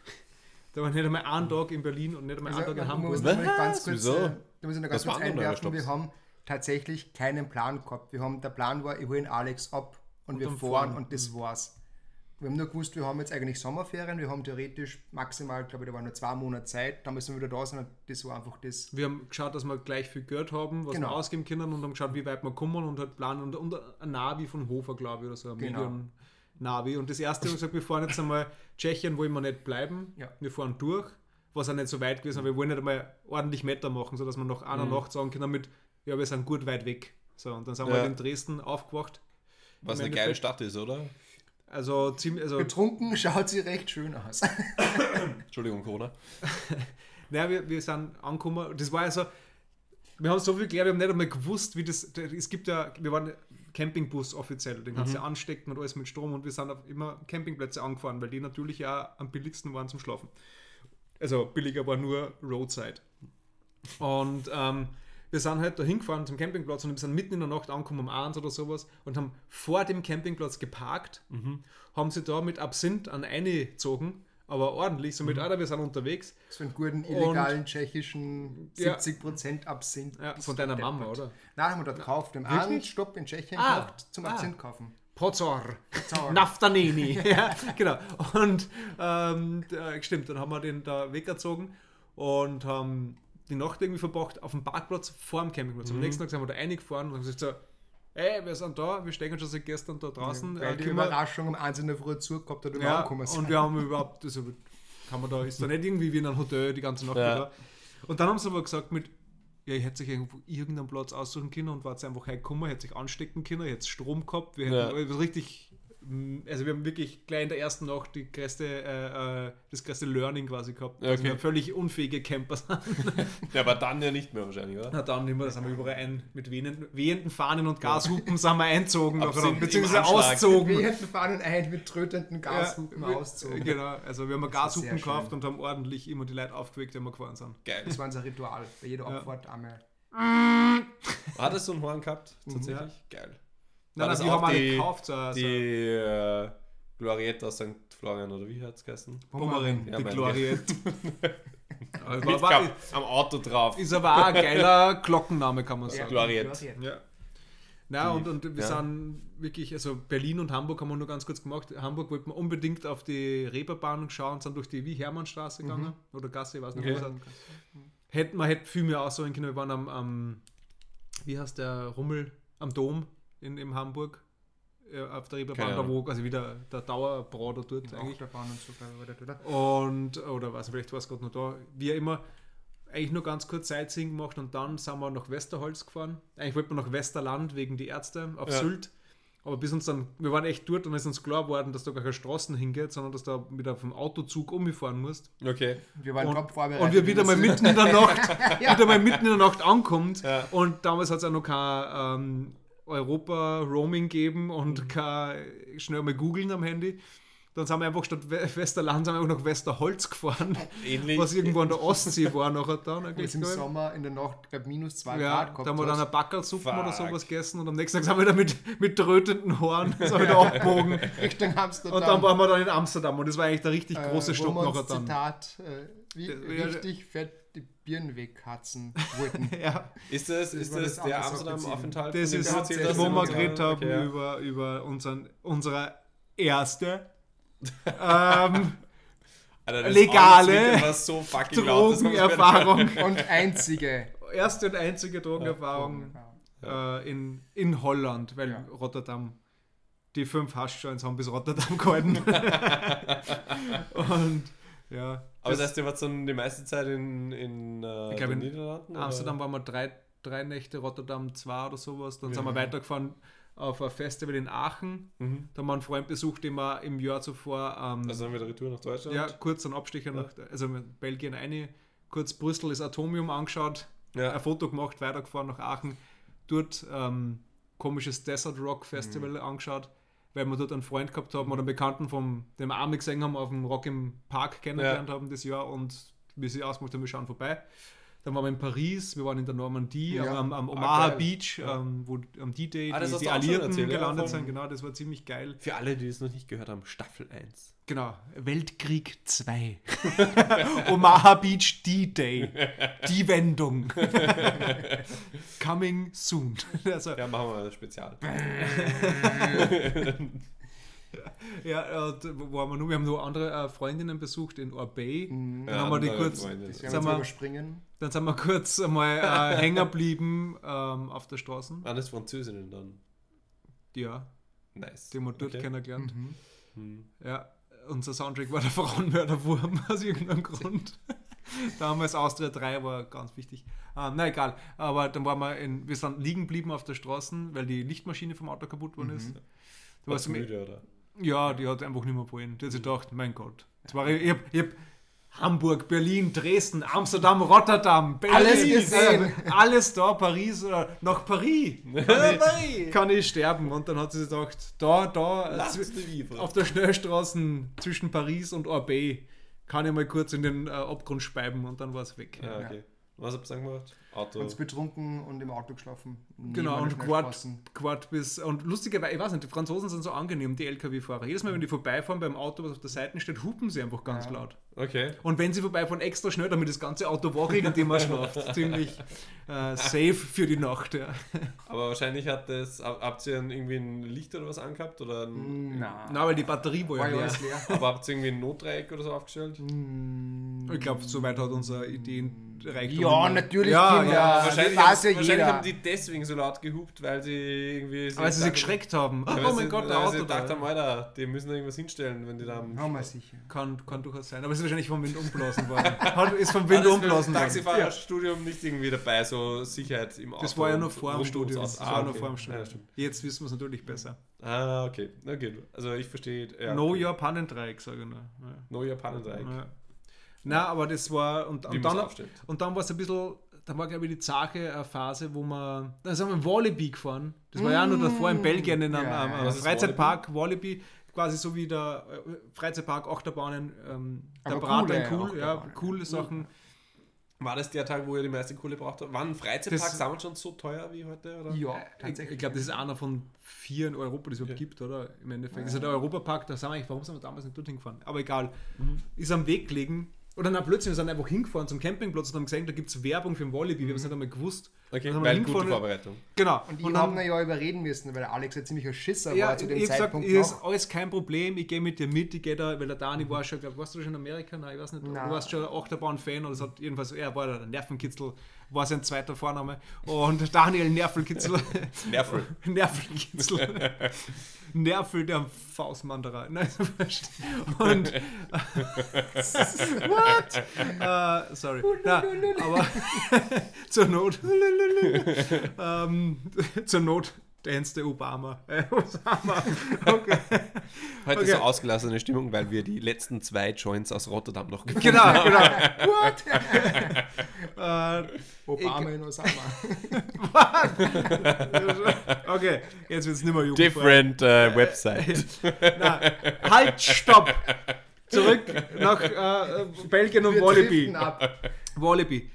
Da war nicht einmal einen Tag in Berlin und nicht einmal einen
Also,
Tag in
muss
Hamburg.
noch mal ganz kurz,
Wieso?
äh, da muss ich noch ganz
Was
kurz
waren
einwerfen, wir haben tatsächlich keinen Plan gehabt. Wir haben, der Plan war, ich hole den Alex ab und, wir
dann
fahren
fahren.
und das war's. Wir haben nur gewusst, wir haben jetzt eigentlich Sommerferien, wir haben theoretisch maximal, glaube ich, da waren nur zwei Monate Zeit, dann müssen wir wieder da sein und das war einfach das.
Wir haben geschaut, dass wir gleich viel Geld haben, was
Genau.
wir ausgeben können und haben geschaut, wie weit wir kommen und halt planen und, und ein Navi von Hofer, glaube ich, oder so, ein
Genau.
Medium Navi. Und das erste haben wir gesagt, wir fahren jetzt einmal Tschechien, wollen wir nicht bleiben.
Ja.
Wir fahren durch, was auch nicht so weit gewesen, aber wir wollen nicht einmal ordentlich Meter machen, sodass wir nach einer Nacht sagen können, mit, ja, wir sind gut weit weg. So, und dann sind wir
Ja.
halt in Dresden aufgewacht.
Was eine geile Stadt ist, oder?
Also ziemlich, also
Betrunken schaut sie recht schön aus.
Entschuldigung, Corona.
Naja, wir, wir sind angekommen. Das war ja so, wir haben so viel gelernt, wir haben nicht einmal gewusst, wie das. Es gibt ja, wir waren Campingbus offiziell, den kannst du ja anstecken und alles mit Strom und wir sind auf immer Campingplätze angefahren, weil die natürlich ja am billigsten waren zum Schlafen. Also billiger war nur Roadside. Und ähm, wir sind halt da hingefahren zum Campingplatz und wir sind mitten in der Nacht angekommen um 1 oder sowas und haben vor dem Campingplatz geparkt, haben sie da mit Absinth an eingezogen, aber ordentlich, so mit, Alter, wir sind unterwegs.
So einen guten illegalen tschechischen
Ja.
70% Absinth.
Ja, von deiner
deppert.
Mama, oder?
Nein, haben wir dort gekauft. Im einen Stopp in Tschechien
Ah.
gekauft zum
Ah.
Absinth kaufen.
Pozor. Naftanini. ja, genau. Und ähm, da- stimmt, dann haben wir den da weggezogen und haben die Nacht irgendwie verbracht auf dem Parkplatz vor dem Campingplatz.
Mhm.
Am nächsten Tag sind wir da reingefahren und haben gesagt so, ey, wir sind da, wir stecken schon seit gestern da draußen.
Weil
äh,
die Überraschung um 1 in der Früh zu gehabt hat,
ja,
angekommen sind.
und wir haben überhaupt, also kann man da, ist da nicht irgendwie wie in einem Hotel die ganze Nacht
Ja.
da. Und dann haben sie aber gesagt mit, ja, ich hätte sich irgendwo irgendeinen Platz aussuchen können und war jetzt einfach hergekommen, hätte sich anstecken können, hätte Strom gehabt, wir
Ja.
hätten richtig, mm, also wir haben wirklich gleich in der ersten Nacht die größte, äh, äh, das größte Learning quasi gehabt. Also
Okay.
wir völlig unfähige Camper.
Ja, aber dann ja nicht mehr wahrscheinlich, oder?
Na dann immer, da sind wir überall ein, mit wehenden, wehenden Fahnen und Gashupen sind wir einzogen, nachher, beziehungsweise auszogen.
Wir hätten fahren ein mit trötenden Gashupen
Ja,
auszogen.
Genau, also wir haben
Das
Gashupen gekauft
schön.
und haben ordentlich immer die Leute aufgeweckt, wenn wir gefahren sind.
Geil.
Das war unser Ritual. Bei jeder
Ja.
Abfahrt einmal.
Hat es so einen Horn gehabt?
Mhm.
Tatsächlich? Geil.
Nein,
das
nein, die
auch
haben alle
die-
gekauft. So, also
Die äh, Glorietta aus St. Florian, oder wie hat es geheißen?
Pommerin,
Ja,
die Gloriette. War,
am Auto drauf.
ist aber auch ein geiler Glockenname, kann man
Ja,
sagen.
Gloriette.
Ja. Na, und, und wir
ja.
sind wirklich, also Berlin und Hamburg haben wir nur ganz kurz gemacht. Hamburg wollten wir unbedingt auf die Reeperbahn schauen, sind durch die wie Hermannstraße gegangen oder Gasse, ich weiß nicht,
Okay.
was das Hätte man hätte viel mehr aussuchen können. Wir waren am, am wie heißt der Rummel am Dom in, in Hamburg äh, auf der Reeperbahn, da wo quasi wieder der Dauerbrader dort eigentlich.
Achterbahn und so. Oder, oder?
Und, oder was, vielleicht war es gerade noch da. Wie immer, eigentlich nur ganz kurz Sightseeing gemacht und dann sind wir nach Westerholz gefahren. Eigentlich wollten wir nach Westerland wegen die Ärzte auf
Ja.
Sylt. Aber bis uns dann, wir waren echt dort und es ist uns klar geworden, dass da gar keine Straßen hingeht, sondern dass da wieder vom Autozug umfahren musst.
Okay.
Wir waren
Und,
top vorbereitet.
und wir wieder mal mitten in der Nacht, wieder mal mitten in der Nacht ankommt.
Ja.
Und damals hat es auch noch kein ähm, Europa-Roaming gegeben
Mhm.
und kein schnell mal googeln am Handy. Dann sind wir einfach statt We- Westerland sind wir einfach nach Westerholz gefahren,
Ähnlich.
was irgendwo an der Ostsee war nachher dann.
Wo
Eigentlich,
es im
glaub ich.
Sommer in der Nacht, glaube minus 2
ja,
Grad
da
gehabt
haben wir dann eine Backersuppe oder sowas gegessen und am nächsten Tag sind wir wieder mit, mit trötenden Haaren sind wir abgebogen.
Richtung Amsterdam.
Und dann waren wir dann in Amsterdam und das war eigentlich der richtig große
äh, wo
Stopp nachher dann.
Zitat, äh, wie
Ja,
richtig fett die Birnen wegkatzen wollten.
Ja,
Ist das, ist das
das
der Amsterdam-Aufenthalt?
das ist,
hast?
wo
in
wir geredet haben
Okay, ja.
über, über unseren, unsere erste ähm,
Alter, das
legale
so das
Drogenerfahrung.
Und einzige.
erste und einzige Drogenerfahrung äh, in, in Holland, weil
Ja.
Rotterdam, die fünf Haschjoints haben bis Rotterdam gehalten. und ja,
Aber das heißt, ihr wart dann die meiste Zeit in, in äh,
Ich glaub,
den
in
Niederlanden? oder?
Amsterdam waren wir drei, drei Nächte, Rotterdam zwei oder sowas. Dann sind wir
Ja.
weitergefahren auf ein Festival in Aachen.
Mhm.
Da haben wir einen Freund besucht, den wir im Jahr zuvor ähm,
Also dann wieder Retour nach Deutschland?
ja, kurz einen Abstecher nach, also Belgien eine, kurz Brüssel das Atomium angeschaut,
Ja.
ein Foto gemacht, weitergefahren nach Aachen, dort ähm, komisches Desert Rock Festival
Mhm.
angeschaut, weil wir dort einen Freund gehabt haben oder einen Bekannten, vom, den wir auch mal gesehen haben, auf dem Rock im Park kennengelernt haben das Jahr und wir sie ausgemacht haben, wir schauen vorbei. Dann waren wir in Paris, wir waren in der Normandie,
Ja.
am, am
Ah,
Omaha
geil.
Beach,
Ja.
ähm, wo am D-Day
Ah,
die, die Alliierten
erzählt, ja,
gelandet
von-
sind. Genau, das war ziemlich geil.
Für alle, die es noch nicht gehört haben, Staffel 1.
Genau, Weltkrieg 2. Omaha Beach D-Day. Die Wendung. Coming soon. Also,
Ja, machen wir ein Spezial.
ja, und wo waren wir nur? Wir haben nur andere äh, Freundinnen besucht in Orbay.
Mhm.
Dann haben wir die kurz-.
Das
Sag
werden wir überspringen.
Dann sind wir kurz einmal äh, hängen geblieben ähm, auf der Straße.
Ah, das Französinnen dann.
Ja,
Nice.
die haben wir dort
Okay.
kennengelernt.
Mhm.
Hm.
Ja, unser Soundtrack war der Frauenmörderwurm aus irgendeinem Grund. Damals Austria 3 war ganz wichtig. Ähm, na egal, aber dann waren wir in, wir sind liegen geblieben auf der Straße, weil die Lichtmaschine vom Auto kaputt geworden ist. Du
Warst müde, oder?
ja, die hat einfach nicht mehr wollen. Die hat sich gedacht, mein Gott. Jetzt war ich, ich, hab, ich hab Hamburg, Berlin, Dresden, Amsterdam, Rotterdam, Berlin,
Alles gesehen.
äh, alles da, Paris oder nach Paris. Kann ich, kann ich sterben. Und dann hat sie gedacht, da, da, auf der Schnellstraße zwischen Paris und Orbay kann ich mal kurz in den äh, Abgrund speiben und dann war es weg.
Ja, okay. Was habt ihr dann gemacht? Auto.
Uns betrunken und im Auto geschlafen.
Genau, und Quad. Quad bis. Und lustigerweise, ich weiß nicht, die Franzosen sind so angenehm, die LKW-Fahrer. Jedes Mal, wenn die vorbeifahren beim Auto, was auf der Seite steht, hupen sie einfach ganz
Ja.
laut.
Okay.
Und wenn sie vorbeifahren, extra schnell, damit das ganze Auto wackelt und immer schlaft. Ziemlich äh, safe für die Nacht. Ja.
Aber wahrscheinlich hat das, hab- habt ihr irgendwie ein Licht oder was angehabt? Oder ein,
Na.
Na, weil die Batterie war ja leer.
alles leer.
aber habt ihr irgendwie ein Notdreieck oder so aufgestellt?
Mm.
Ich glaube, soweit hat unser Ideenreichtum.
Ja, natürlich,
Ja,
Kinder.
ja,
das
wahrscheinlich
weiß ja
wahrscheinlich haben die deswegen so laut gehupt, weil sie irgendwie.
Weil sie sich geschreckt haben.
Ja,
oh mein Gott, der Auto
sie gedacht
da.
haben, Alter, die müssen da irgendwas hinstellen, wenn die da am.
Haben wir sicher.
Kann, kann durchaus sein. Aber es ist wahrscheinlich vom Wind umblasen worden. Hat, ist vom Wind umblasen worden.
Taxifahrerstudium nicht irgendwie dabei, so Sicherheit im Auto.
Das war ja noch
und
vor dem
ums
Das war
Ah, okay.
vor dem.
Ja, stimmt.
Jetzt wissen wir es natürlich besser.
Ah, okay. Okay. Also ich verstehe. Ja,
no
okay.
Your Pannendreieck, sage ich nur. Ja.
No Your Pannendreieck.
Ja. Na, aber das war und, und dann und dann war es ein bisschen, da war glaube ich die Zache eine Phase, wo man, da sind wir im Wallaby gefahren. Das war ja auch noch davor in Belgien in einem,
Ja,
einem,
ja.
einem Freizeitpark Wallaby, quasi so wie der äh, Freizeitpark Achterbahnen, ähm, der
Aber
Brat
coole
ein cool, ja, coole Sachen.
War das der Tag, wo ihr die meiste Kohle braucht? War ein Freizeitpark
Das-
damals schon so teuer wie heute? Oder?
Ja,
Ich,
tatsächlich.
ich glaube, das ist einer von vier in Europa, die es überhaupt
Okay.
gibt, oder? Im Endeffekt. Das ist ja der Europapark, da sind wir eigentlich, warum sind wir damals nicht dorthin gefahren? Aber egal.
Mhm.
Ist am Weg gelegen. Oder na, plötzlich wir sind einfach hingefahren zum Campingplatz und haben gesehen, da gibt es Werbung für den Wallaby. Wir haben es nicht einmal gewusst.
Okay, weil gute
hingefahren-
Vorbereitung.
Genau.
Und die haben wir ja überreden müssen, weil der Alex ein ziemlicher Schisser
ja,
war zu dem
ich hab gesagt,
Zeitpunkt
ist alles kein Problem, ich gehe mit dir mit, ich gehe da, weil der Dani war schon, glaub, warst du schon in Amerika? Nein, ich weiß nicht.
Nein.
Du warst schon Achterbahn-Fan oder es hat jedenfalls, er war der Nervenkitzel, war sein zweiter Vorname. Und Daniel Nervelkitzel.
Nervöl.
Nervelkitzel. Nervel der Faustmanderer. Nein, so wurscht. Und. What? Äh, sorry. Na, aber zur Not. ähm, zur Not dance der Obama. Äh, Osama. Okay.
Heute
Okay.
so ausgelassene Stimmung, weil wir die letzten zwei Joints aus Rotterdam noch gefunden
Genau, genau. What? äh,
Obama in Osama.
okay, jetzt wird es nicht mehr jugendfrei.
Different äh, Website.
Na, halt, stopp! Zurück nach äh, Belgien und
Wir
Wallaby. Wallaby.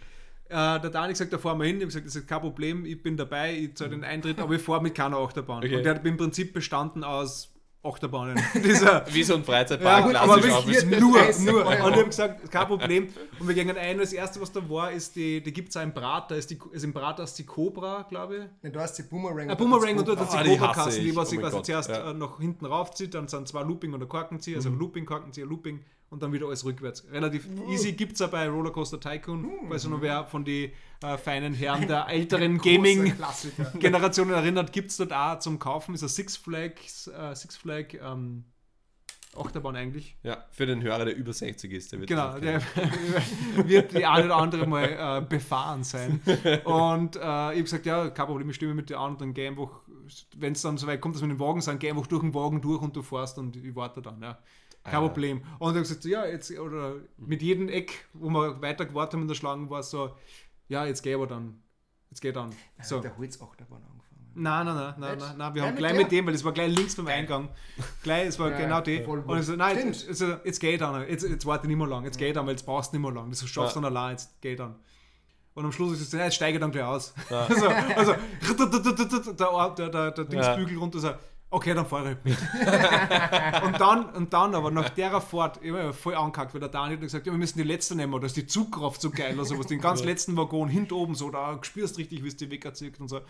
Äh, der Dani gesagt, da fahren wir hin. Ich habe gesagt, das ist kein Problem, ich bin dabei, ich zahle den Eintritt, aber ich fahre mit keiner Achterbahn.
Okay.
Und der hat im Prinzip bestanden aus Achterbahnen. Dieser,
Wie so ein
ja,
Freizeitpark.
gut, aber
klassisch
wirklich nur,
30
nur. Und ich habe gesagt, kein Problem. Und wir gingen ein. Das erste, was da war, ist die, die gibt es einen Brat. Da ist, die, ist im Brat aus die Cobra, glaube ich.
Ne, du hast die Boomerang.
Ein Boomerang und dort hat
Ah, die
Cobra-Kassen, die
ich.
was
Oh
sie
mein
quasi zuerst
ja.
äh, nach hinten raufzieht, dann sind zwei Looping- oder Korkenzieher, also Looping, Korkenzieher, Looping und dann wieder alles rückwärts. Relativ easy gibt es ja bei Rollercoaster Tycoon, falls sich noch wer von den äh, feinen Herren der älteren Gaming
Klassiker.
Generationen erinnert, gibt es dort auch zum Kaufen, ist ein Six Flags, äh, Six Flag ähm, Achterbahn eigentlich.
Ja, für den Hörer, der über 60 ist, der wird
Genau,
das
der wird die eine oder andere mal äh, befahren sein. Und äh, ich habe gesagt, ja, kein Problem, ich stimme mit dir an und dann geh einfach, wenn es dann soweit kommt, dass wir den Wagen sind, geh einfach durch den Wagen durch und du fährst und ich warte dann, ja. Kein
Ah.
Problem. Und habe gesagt, ja, jetzt, oder mit jedem Eck, wo wir weiter gewartet haben in der Schlange, war es so, ja, jetzt geh aber dann. Jetzt geh dann. So.
So. Der Holzachterbahn angefangen.
Nein, nein, nein, nein, nein, nein, wir haben gleich mit dem, weil es war gleich links beim Eingang. Gleich, es war
Ja,
genau die. Und ich so, nein, jetzt, jetzt, jetzt, jetzt geh dann, jetzt, jetzt warte nicht mehr lang, jetzt geh dann, weil jetzt brauchst du nicht mehr lang, das schaffst du
Ja.
dann allein, jetzt geh dann. Und am Schluss ist es, so, ja, jetzt steige dann gleich aus. Also, also der, der, der, der Dingsbügel runter, so, okay, dann fahre ich halt mit. und, dann, und dann aber nach der Fahrt, ich war voll angehackt, weil der Daniel hat gesagt, ja, wir müssen die letzte nehmen, da ist die Zugkraft so geil, also was den ganz letzten Waggon hinten oben so, da spürst richtig, wie es die wegerzieht und so.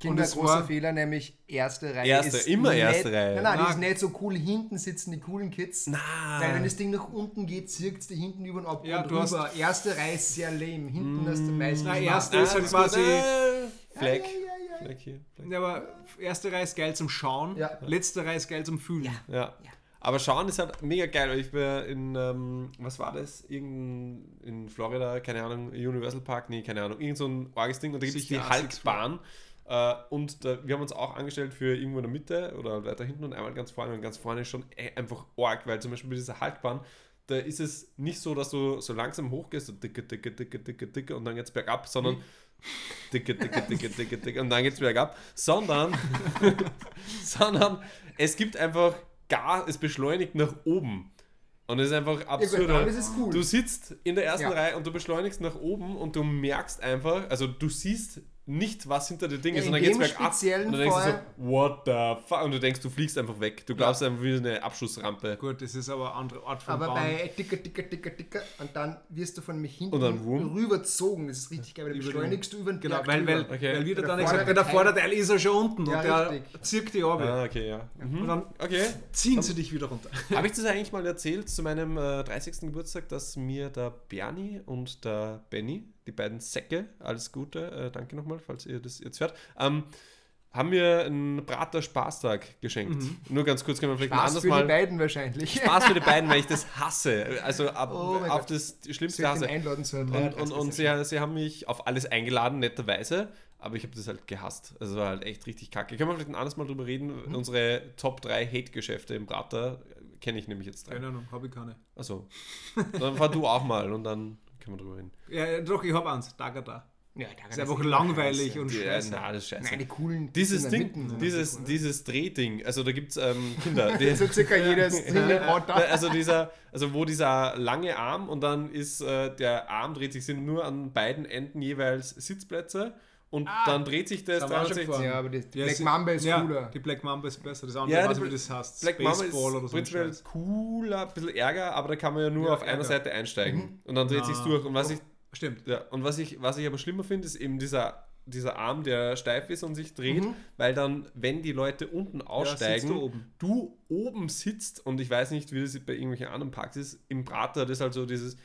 Kinder,
es
großer Fehler, nämlich erste Reihe.
Erste,
ist
immer
nicht,
erste Reihe.
Nein, nein, die
Nein.
ist nicht so cool. Hinten sitzen die coolen Kids.
Na.
Weil wenn das Ding nach unten geht, zirkt es die hinten über den Abgrund
Ja, du
rüber. Erste Reihe ist sehr lame. Hinten hast du meistens...
Na,
Spaß.
erste ist halt quasi.
Fleck.
Ja, ja, ja,
Fleck hier. Fleck.
Ja, aber erste Reihe ist geil zum Schauen,
Ja.
letzte Reihe ist geil zum Fühlen.
Ja. Aber schauen ist halt mega geil, weil ich war in, ähm, was war das? Irgend in Florida, keine Ahnung, Universal Park, nee, keine Ahnung, irgend so ein arges Ding und da gibt es die Hulk-Bahn. Äh, und da, wir haben uns auch angestellt für irgendwo in der Mitte oder weiter hinten und einmal ganz vorne. Und ganz vorne ist schon eh einfach arg, weil zum Beispiel bei dieser Hulk-Bahn, da ist es nicht so, dass du so langsam hochgehst, so dicke, dicke, dicke, dicke, dicke und dann geht's bergab, sondern dicke, dicke, dicke, dicke, dicke und dann geht's bergab, sondern, sondern es gibt einfach gar, es beschleunigt nach oben. Und es ist einfach
Ja,
absurd.
es cool.
Du sitzt in der ersten
Ja.
Reihe und du beschleunigst nach oben und du merkst einfach, also du siehst nicht, was hinter dir Ding
Ja,
ist, sondern geht's
dem
bergab und dann denkst du so, what the fuck? Und du denkst, du fliegst einfach weg. Du glaubst einfach wie eine Abschussrampe.
Gut, das ist aber eine andere Art von
Aber
Bahn.
bei dicker, dicker, dicker, dicker und dann wirst du von mich hinten
dann
rübergezogen. Das ist richtig geil, weil du
den-
beschleunigst du über den
Genau,
Berg
weil, weil.
Okay.
weil Der dann gesagt der
Teil-
Vorderteil ist ja schon unten
Ja,
und der
richtig.
zirkt die ab.
Ah, okay, ja.
Und dann
Okay.
ziehen sie dich wieder runter.
Habe ich das eigentlich mal erzählt zu meinem äh, 30. Geburtstag, dass mir der Bernie und der Benny, die beiden Säcke, alles Gute, äh, danke nochmal, falls ihr das jetzt hört, ähm, haben mir einen Prater Spaßtag geschenkt. Nur ganz kurz, können wir vielleicht ein
Spaß
anderes
für die
Mal.
beiden wahrscheinlich.
Spaß für die beiden, weil ich das hasse. Also ab,
Oh
auf
Gott.
das Schlimmste hasse.
einladen zu einem
Und, und, und sie, sie haben mich auf alles eingeladen, netterweise, aber ich habe das halt gehasst. Also war halt echt richtig kacke. Können wir vielleicht ein anderes Mal drüber reden?
Mhm.
Unsere Top 3 Hate-Geschäfte im Prater kenne ich nämlich jetzt drei.
Keine Ahnung, habe ich keine.
Also, dann fahr du auch mal und dann können wir drüber reden.
Ja, doch, ich habe eins. Dagada.
Ja, da
Ist einfach langweilig und
Ja,
scheiße.
na, das ist scheiße.
Nein, die coolen.
Dieses Ding,
Mitte sind
dieses,
cool.
dieses Drehding, also da gibt es ähm, Kinder, die,
So circa jedes
also dieser, also wo dieser lange Arm und dann ist äh, der Arm dreht sich, sind nur an beiden Enden jeweils Sitzplätze und dann dreht sich das
Das haben wir auch schon
360
gefahren.
Ja, aber die, die
Ja,
Black Mamba ist
ja,
cooler.
Die Black Mamba ist besser. Das andere,
Ja,
weiß wie das heißt.
Black Mamba ist
oder so.
prinzipiell cooler, ein bisschen Ärger, aber da kann man ja nur
Ja,
auf einer
Ärger.
Seite einsteigen und dann dreht
Ah.
sich's durch. Und was ich,
Stimmt.
ja, und was ich, was ich aber schlimmer finde, ist eben dieser, dieser Arm, der steif ist und sich dreht, weil dann, wenn die Leute unten aussteigen,
sitzt du oben.
du oben sitzt und ich weiß nicht, wie das bei irgendwelchen anderen Parks ist, im Prater, das ist halt so dieses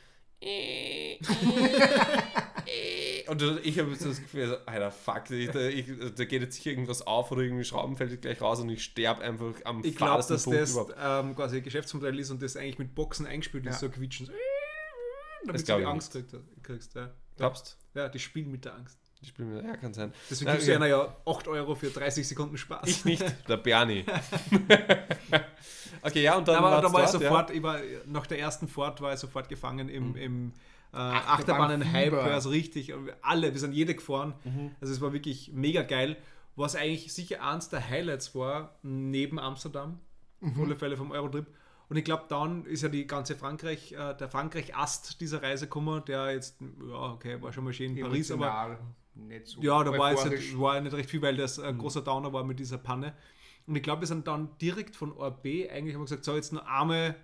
und ich habe so das Gefühl, so, Alter, fuck, ich, da, ich, da geht jetzt sicher irgendwas auf oder irgendwie Schrauben fällt gleich raus und ich sterbe einfach am
Ich glaube, dass
Punkt
das ähm, quasi ein Geschäftsmodell ist und das eigentlich mit Boxen eingespielt ist,
Ja.
so quietschen. Damit
Das
du die Angst kriegst. kriegst ja.
Glaubst
ja, die spielen mit der Angst.
Ich spiele mir, ja, kann sein.
Deswegen
Na,
gibst du
okay.
einer ja 8 Euro für 30 Sekunden Spaß.
Ich nicht, der Bernie. okay, ja, und dann
aber da
war's
war ich sofort, ich war, nach der ersten Fahrt war ich sofort gefangen im,
Mhm.
im Achterbahnen-Hype,
Fieber.
also richtig. Alle, wir sind jede gefahren.
Mhm.
Also es war wirklich mega geil. Was eigentlich sicher eins der Highlights war, neben Amsterdam,
Mhm.
auf alle Fälle vom Eurotrip. Und ich glaube, dann ist ja die ganze Frankreich, äh, der Frankreich-Ast dieser Reise gekommen, der jetzt, ja, okay, war schon mal schön in Paris, aber
nicht so
ja, da war jetzt nicht, war nicht recht viel, weil das ein großer Downer war mit dieser Panne. Und ich glaube, wir sind dann direkt von ORB eigentlich haben wir gesagt, so jetzt nur arme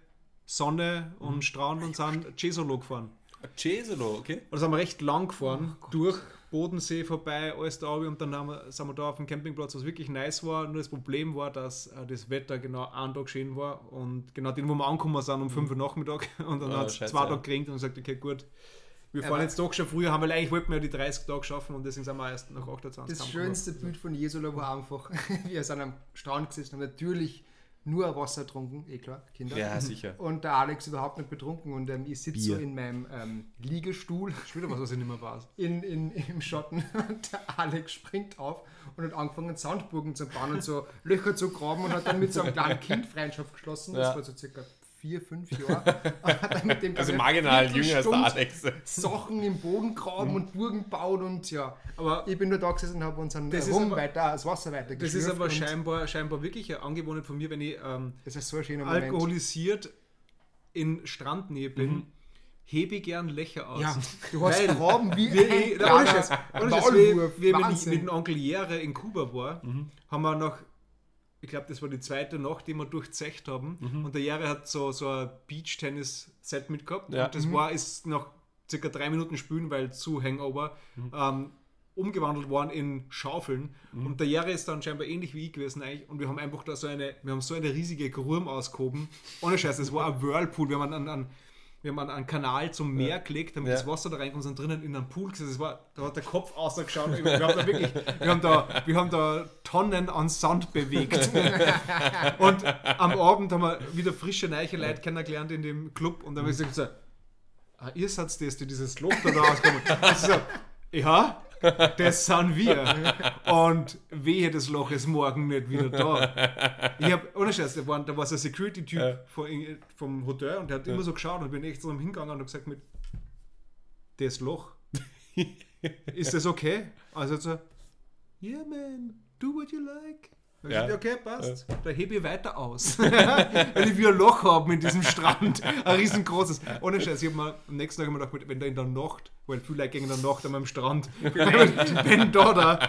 Sonne und Strand und sind Cesolo gefahren.
Cesolo, okay.
Und da sind wir recht lang gefahren, durch Bodensee vorbei, alles da oben und dann haben wir, sind wir da auf dem Campingplatz, was wirklich nice war. Nur das Problem war, dass äh, das Wetter genau einen Tag schön war und genau den, wo wir angekommen sind, um 5 Uhr Nachmittag und dann
Ah,
hat es zwei. Tage geregnet und gesagt, okay, gut, wir fahren
Aber-
jetzt doch schon früher, haben, weil eigentlich wollten wir ja die 30 Tage schaffen und deswegen sind wir erst nach 28
Das schönste Bild von Jesola war einfach, wir sind am Strand gesessen, haben natürlich nur Wasser getrunken, eh klar, Kinder.
Ja, sicher.
Und der Alex überhaupt nicht betrunken und ähm, ich sitze so in meinem ähm, Liegestuhl
wieder was, was ich nicht mehr weiß.
in, in, im Schatten und der Alex springt auf und hat angefangen Sandburgen zu bauen und so Löcher zu graben und hat dann mit so einem kleinen Kind Freundschaft geschlossen. Das
Ja.
war so circa vier, fünf Jahre. Und hat dann mit dem
Also marginal jünger als der Alex.
Sachen im Boden graben und Burgen bauen und ja.
Aber
Ich bin nur da gesessen und habe unseren
Das
Rum
aber-
weiter, das Wasser weiter
das ist aber scheinbar, scheinbar wirklich eine Angewohnheit von mir, wenn ich ähm,
Das ist so
alkoholisiert in Strandnähe bin,
Mhm.
hebe ich gern Löcher aus.
Ja, du hast
Weil
Graben wie
wir,
ein
ohne Scheiß, ohne Scheiß, wir, wir mit dem Onkel Jere in Kuba war,
Mhm.
haben wir noch, ich glaube, das war die zweite Nacht, die wir durchzecht haben. Und der Jere hat so, so ein Beach-Tennis-Set mitgehabt.
Ja.
Und das war, ist nach circa drei Minuten Spülen, weil zu Hangover, ähm, umgewandelt worden in Schaufeln. Und der Jere ist dann scheinbar ähnlich wie ich gewesen eigentlich. Und wir haben einfach da so eine, wir haben so eine riesige Gurm ausgehoben. Ohne Scheiß, das war ein Whirlpool. Wir haben einen, einen, wir haben einen, Kanal zum Meer gelegt, damit
Ja.
das Wasser da reinkommt und sind drinnen in einem Pool gesessen. War, da hat der Kopf ausgeschaut. Wir haben da wirklich, wir haben da, wir haben da Tonnen an Sand bewegt. und am Abend haben wir wieder frische, neue Leute kennengelernt in dem Club und dann haben wir gesagt, so, ah, ihr seid das, die dieses Loch da rauskommen. Ich so, ja, das sind wir. Und wehe, das Loch ist morgen nicht wieder da. Ich hab, ohne Scheiß, da war, da war so ein Security-Typ
Ja.
vom Hotel und der hat immer so geschaut und bin echt so hingegangen und hab gesagt mit, das Loch, ist das okay? Also so, yeah man, do what you like. Ich
Ja.
gesagt, okay, passt. Da hebe ich weiter aus. Weil ich wie ein Loch habe mit diesem Strand. Ein riesengroßes. Ohne Scheiß, ich habe mir am nächsten Tag immer gedacht, wenn da in der Nacht, weil viele Leute gehen in der Nacht an meinem Strand, wenn, wenn da, da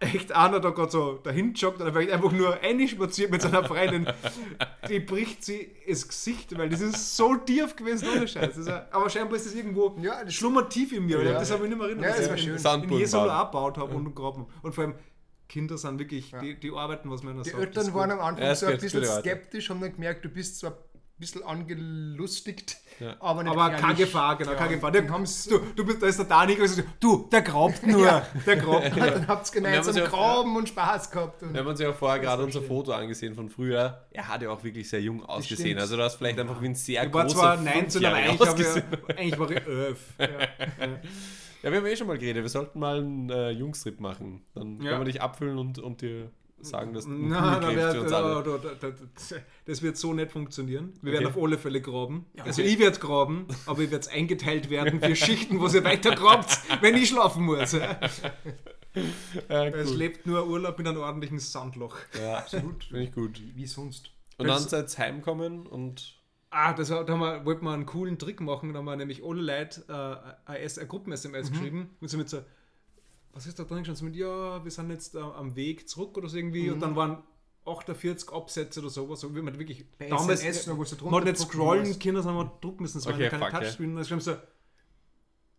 echt einer da gerade so dahin joggt oder vielleicht einfach nur einspaziert mit seiner Freundin, die bricht sie ins Gesicht, weil das ist so tief gewesen, ohne Scheiß. Ist aber scheinbar ist das irgendwo
Ja, das-
schlummert tief in mir.
Ja.
Das habe ich nicht mehr erinnert.
Ja,
dass
das
ich
war
in-
schön.
In Jesolo
bauen.
abgebaut habe und gegraben. Und vor allem, Kinder sind wirklich, die, die arbeiten, was man
Die
sagt.
Eltern
ist
waren
gut.
am Anfang
Ja,
so ein bisschen skeptisch, haben dann gemerkt, du bist zwar ein bisschen angelustigt,
Ja.
aber nicht
Aber keine
gefährlich.
Gefahr, genau,
Ja,
keine Gefahr.
Dann
Der, du, du bist, da ist der Dani gesagt, du, der grabt nur, der grabt nur.
dann habt ihr gemeinsam
ja-
Graben und Spaß gehabt. Und
Wir haben uns ja auch vorher gerade
war
unser
schön.
Foto angesehen von früher. Er hat ja auch wirklich sehr jung ausgesehen. Also du hast vielleicht einfach wie ein sehr
Ich war
großer
zwar 19, aber ich, eigentlich war ich elf. Ja.
Ja, wir haben eh schon mal geredet. Wir sollten mal einen äh, Jungstrip machen. Dann
Ja.
können wir dich abfüllen und, und dir sagen, dass du
Na, wär,
uns alle.
da, da, da, das wird so nicht funktionieren. Wir werden
Okay.
auf alle Fälle graben. Also
okay.
ich werde graben, aber ich werde eingeteilt werden für Schichten, wo ihr weiter grabt, wenn ich schlafen muss. Ja.
Ja,
Es lebt nur Urlaub in einem ordentlichen Sandloch.
ja, absolut. Finde ich gut.
wie sonst.
Und dann seid ihr heimkommen und
Ah, das war, da wir, wollten wir einen coolen Trick machen. Da haben wir nämlich alle Leute äh, eine, S- eine Gruppen-SMS geschrieben. Und so mit so, was ist da drin schon? So mit, ja, wir sind jetzt äh, am Weg zurück oder so irgendwie. Und dann waren 48 Absätze oder sowas. So, wie man wirklich
Bei
damals,
SMS noch, wo du
man hat nicht scrollen
musst.
können, sondern man drucken müssen. Waren
Okay,
ja keine
fuck.
Touchscreen. Und dann schreiben sie so,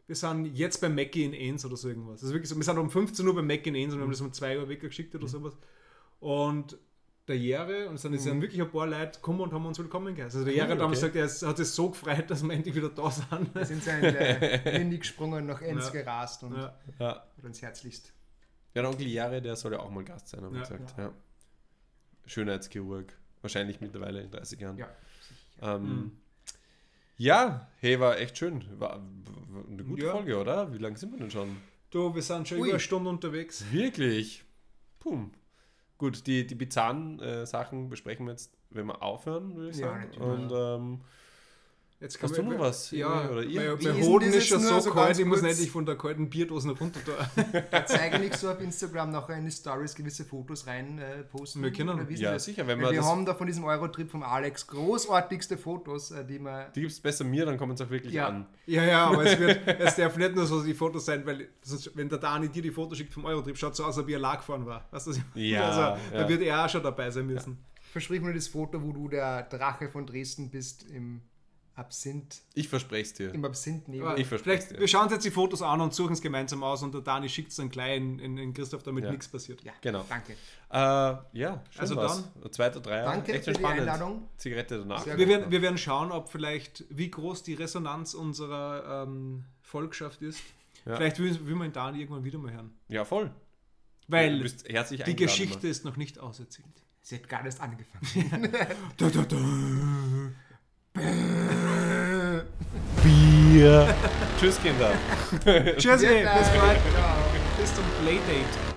wir sind jetzt bei Mackie in Enns oder so irgendwas. Das ist wirklich so, wir sind um 15 Uhr bei Mackie in Enns und wir haben das um 2 Uhr weggeschickt oder sowas. Und der Jere, und es sind, es sind wirklich ein paar Leute gekommen und haben uns willkommen geheißen. Also der Jere hat damals
okay.
gesagt, er ist- hat sich so gefreut, dass wir endlich wieder da sind.
Wir sind so in Linie gesprungen, nach Enz
Ja.
gerast und
Ja.
ja.
uns herzlichst.
Ja, der Onkel Jare, der soll ja auch mal Gast sein, haben wir
Ja.
gesagt. Ja. Schönheitschirurg. Wahrscheinlich mittlerweile in 30 Jahren.
Ja.
Ähm,
Mhm.
Ja, hey, war echt schön. War war eine gute
Ja.
Folge, oder? Wie lange sind wir denn schon?
Du, wir sind schon
Ui.
über eine Stunde unterwegs.
Wirklich? Pum. Gut, die, die bizarren äh, Sachen besprechen wir jetzt, wenn wir aufhören, würde ich
Ja,
sagen. Und ähm,
Jetzt
Hast du noch was?
Ja,
Oder ihr?
mein, Hoden
das
ist schon so
so
kalt, ich muss
kurz?
endlich von der kalten Bierdosen runter da.
Da zeige ich so auf Instagram nachher in die Stories gewisse Fotos rein äh, posten.
Wir können.
Ja,
das?
sicher, wenn man
wir
das,
haben da von diesem Eurotrip vom Alex großartigste Fotos, äh, die wir.
die gibt es besser mir, dann kommen es auch wirklich
Ja.
an.
Ja, ja, aber es, wird, es darf nicht nur so die Fotos sein, weil sonst, wenn der Dani dir die Fotos schickt vom Eurotrip, schaut so aus, als ob er lag gefahren war. Weißt du, was ich meine?
Ja,
also,
ja.
Da wird er auch schon dabei sein müssen.
Versprich mir das Foto, wo du der Drache von Dresden bist im Absinth,
Ich verspreche es dir.
im Absinth-Nebel.
Aber
Ich verspreche dir.
wir schauen uns jetzt die Fotos an und suchen es gemeinsam aus und der Dani schickt es dann gleich in, in, in Christoph, damit
Ja.
nichts passiert.
Ja,
Genau.
danke.
Äh, ja, schön
Also
was. Zweiter Dreier.
Danke
Echt
für die
spannend.
Einladung.
Zigarette danach.
Wir werden, wir werden schauen, ob vielleicht, wie groß die Resonanz unserer ähm, Volkschaft ist.
Ja.
Vielleicht will, will man den Dani irgendwann wieder mal hören.
Ja, voll.
Weil
herzlich
die Geschichte ist noch nicht auserzählt.
Sie hat gar nicht angefangen.
Da, da, da.
Bier. Tschüss, Kinder.
Tschüss, bis bald. Bis zum Playdate.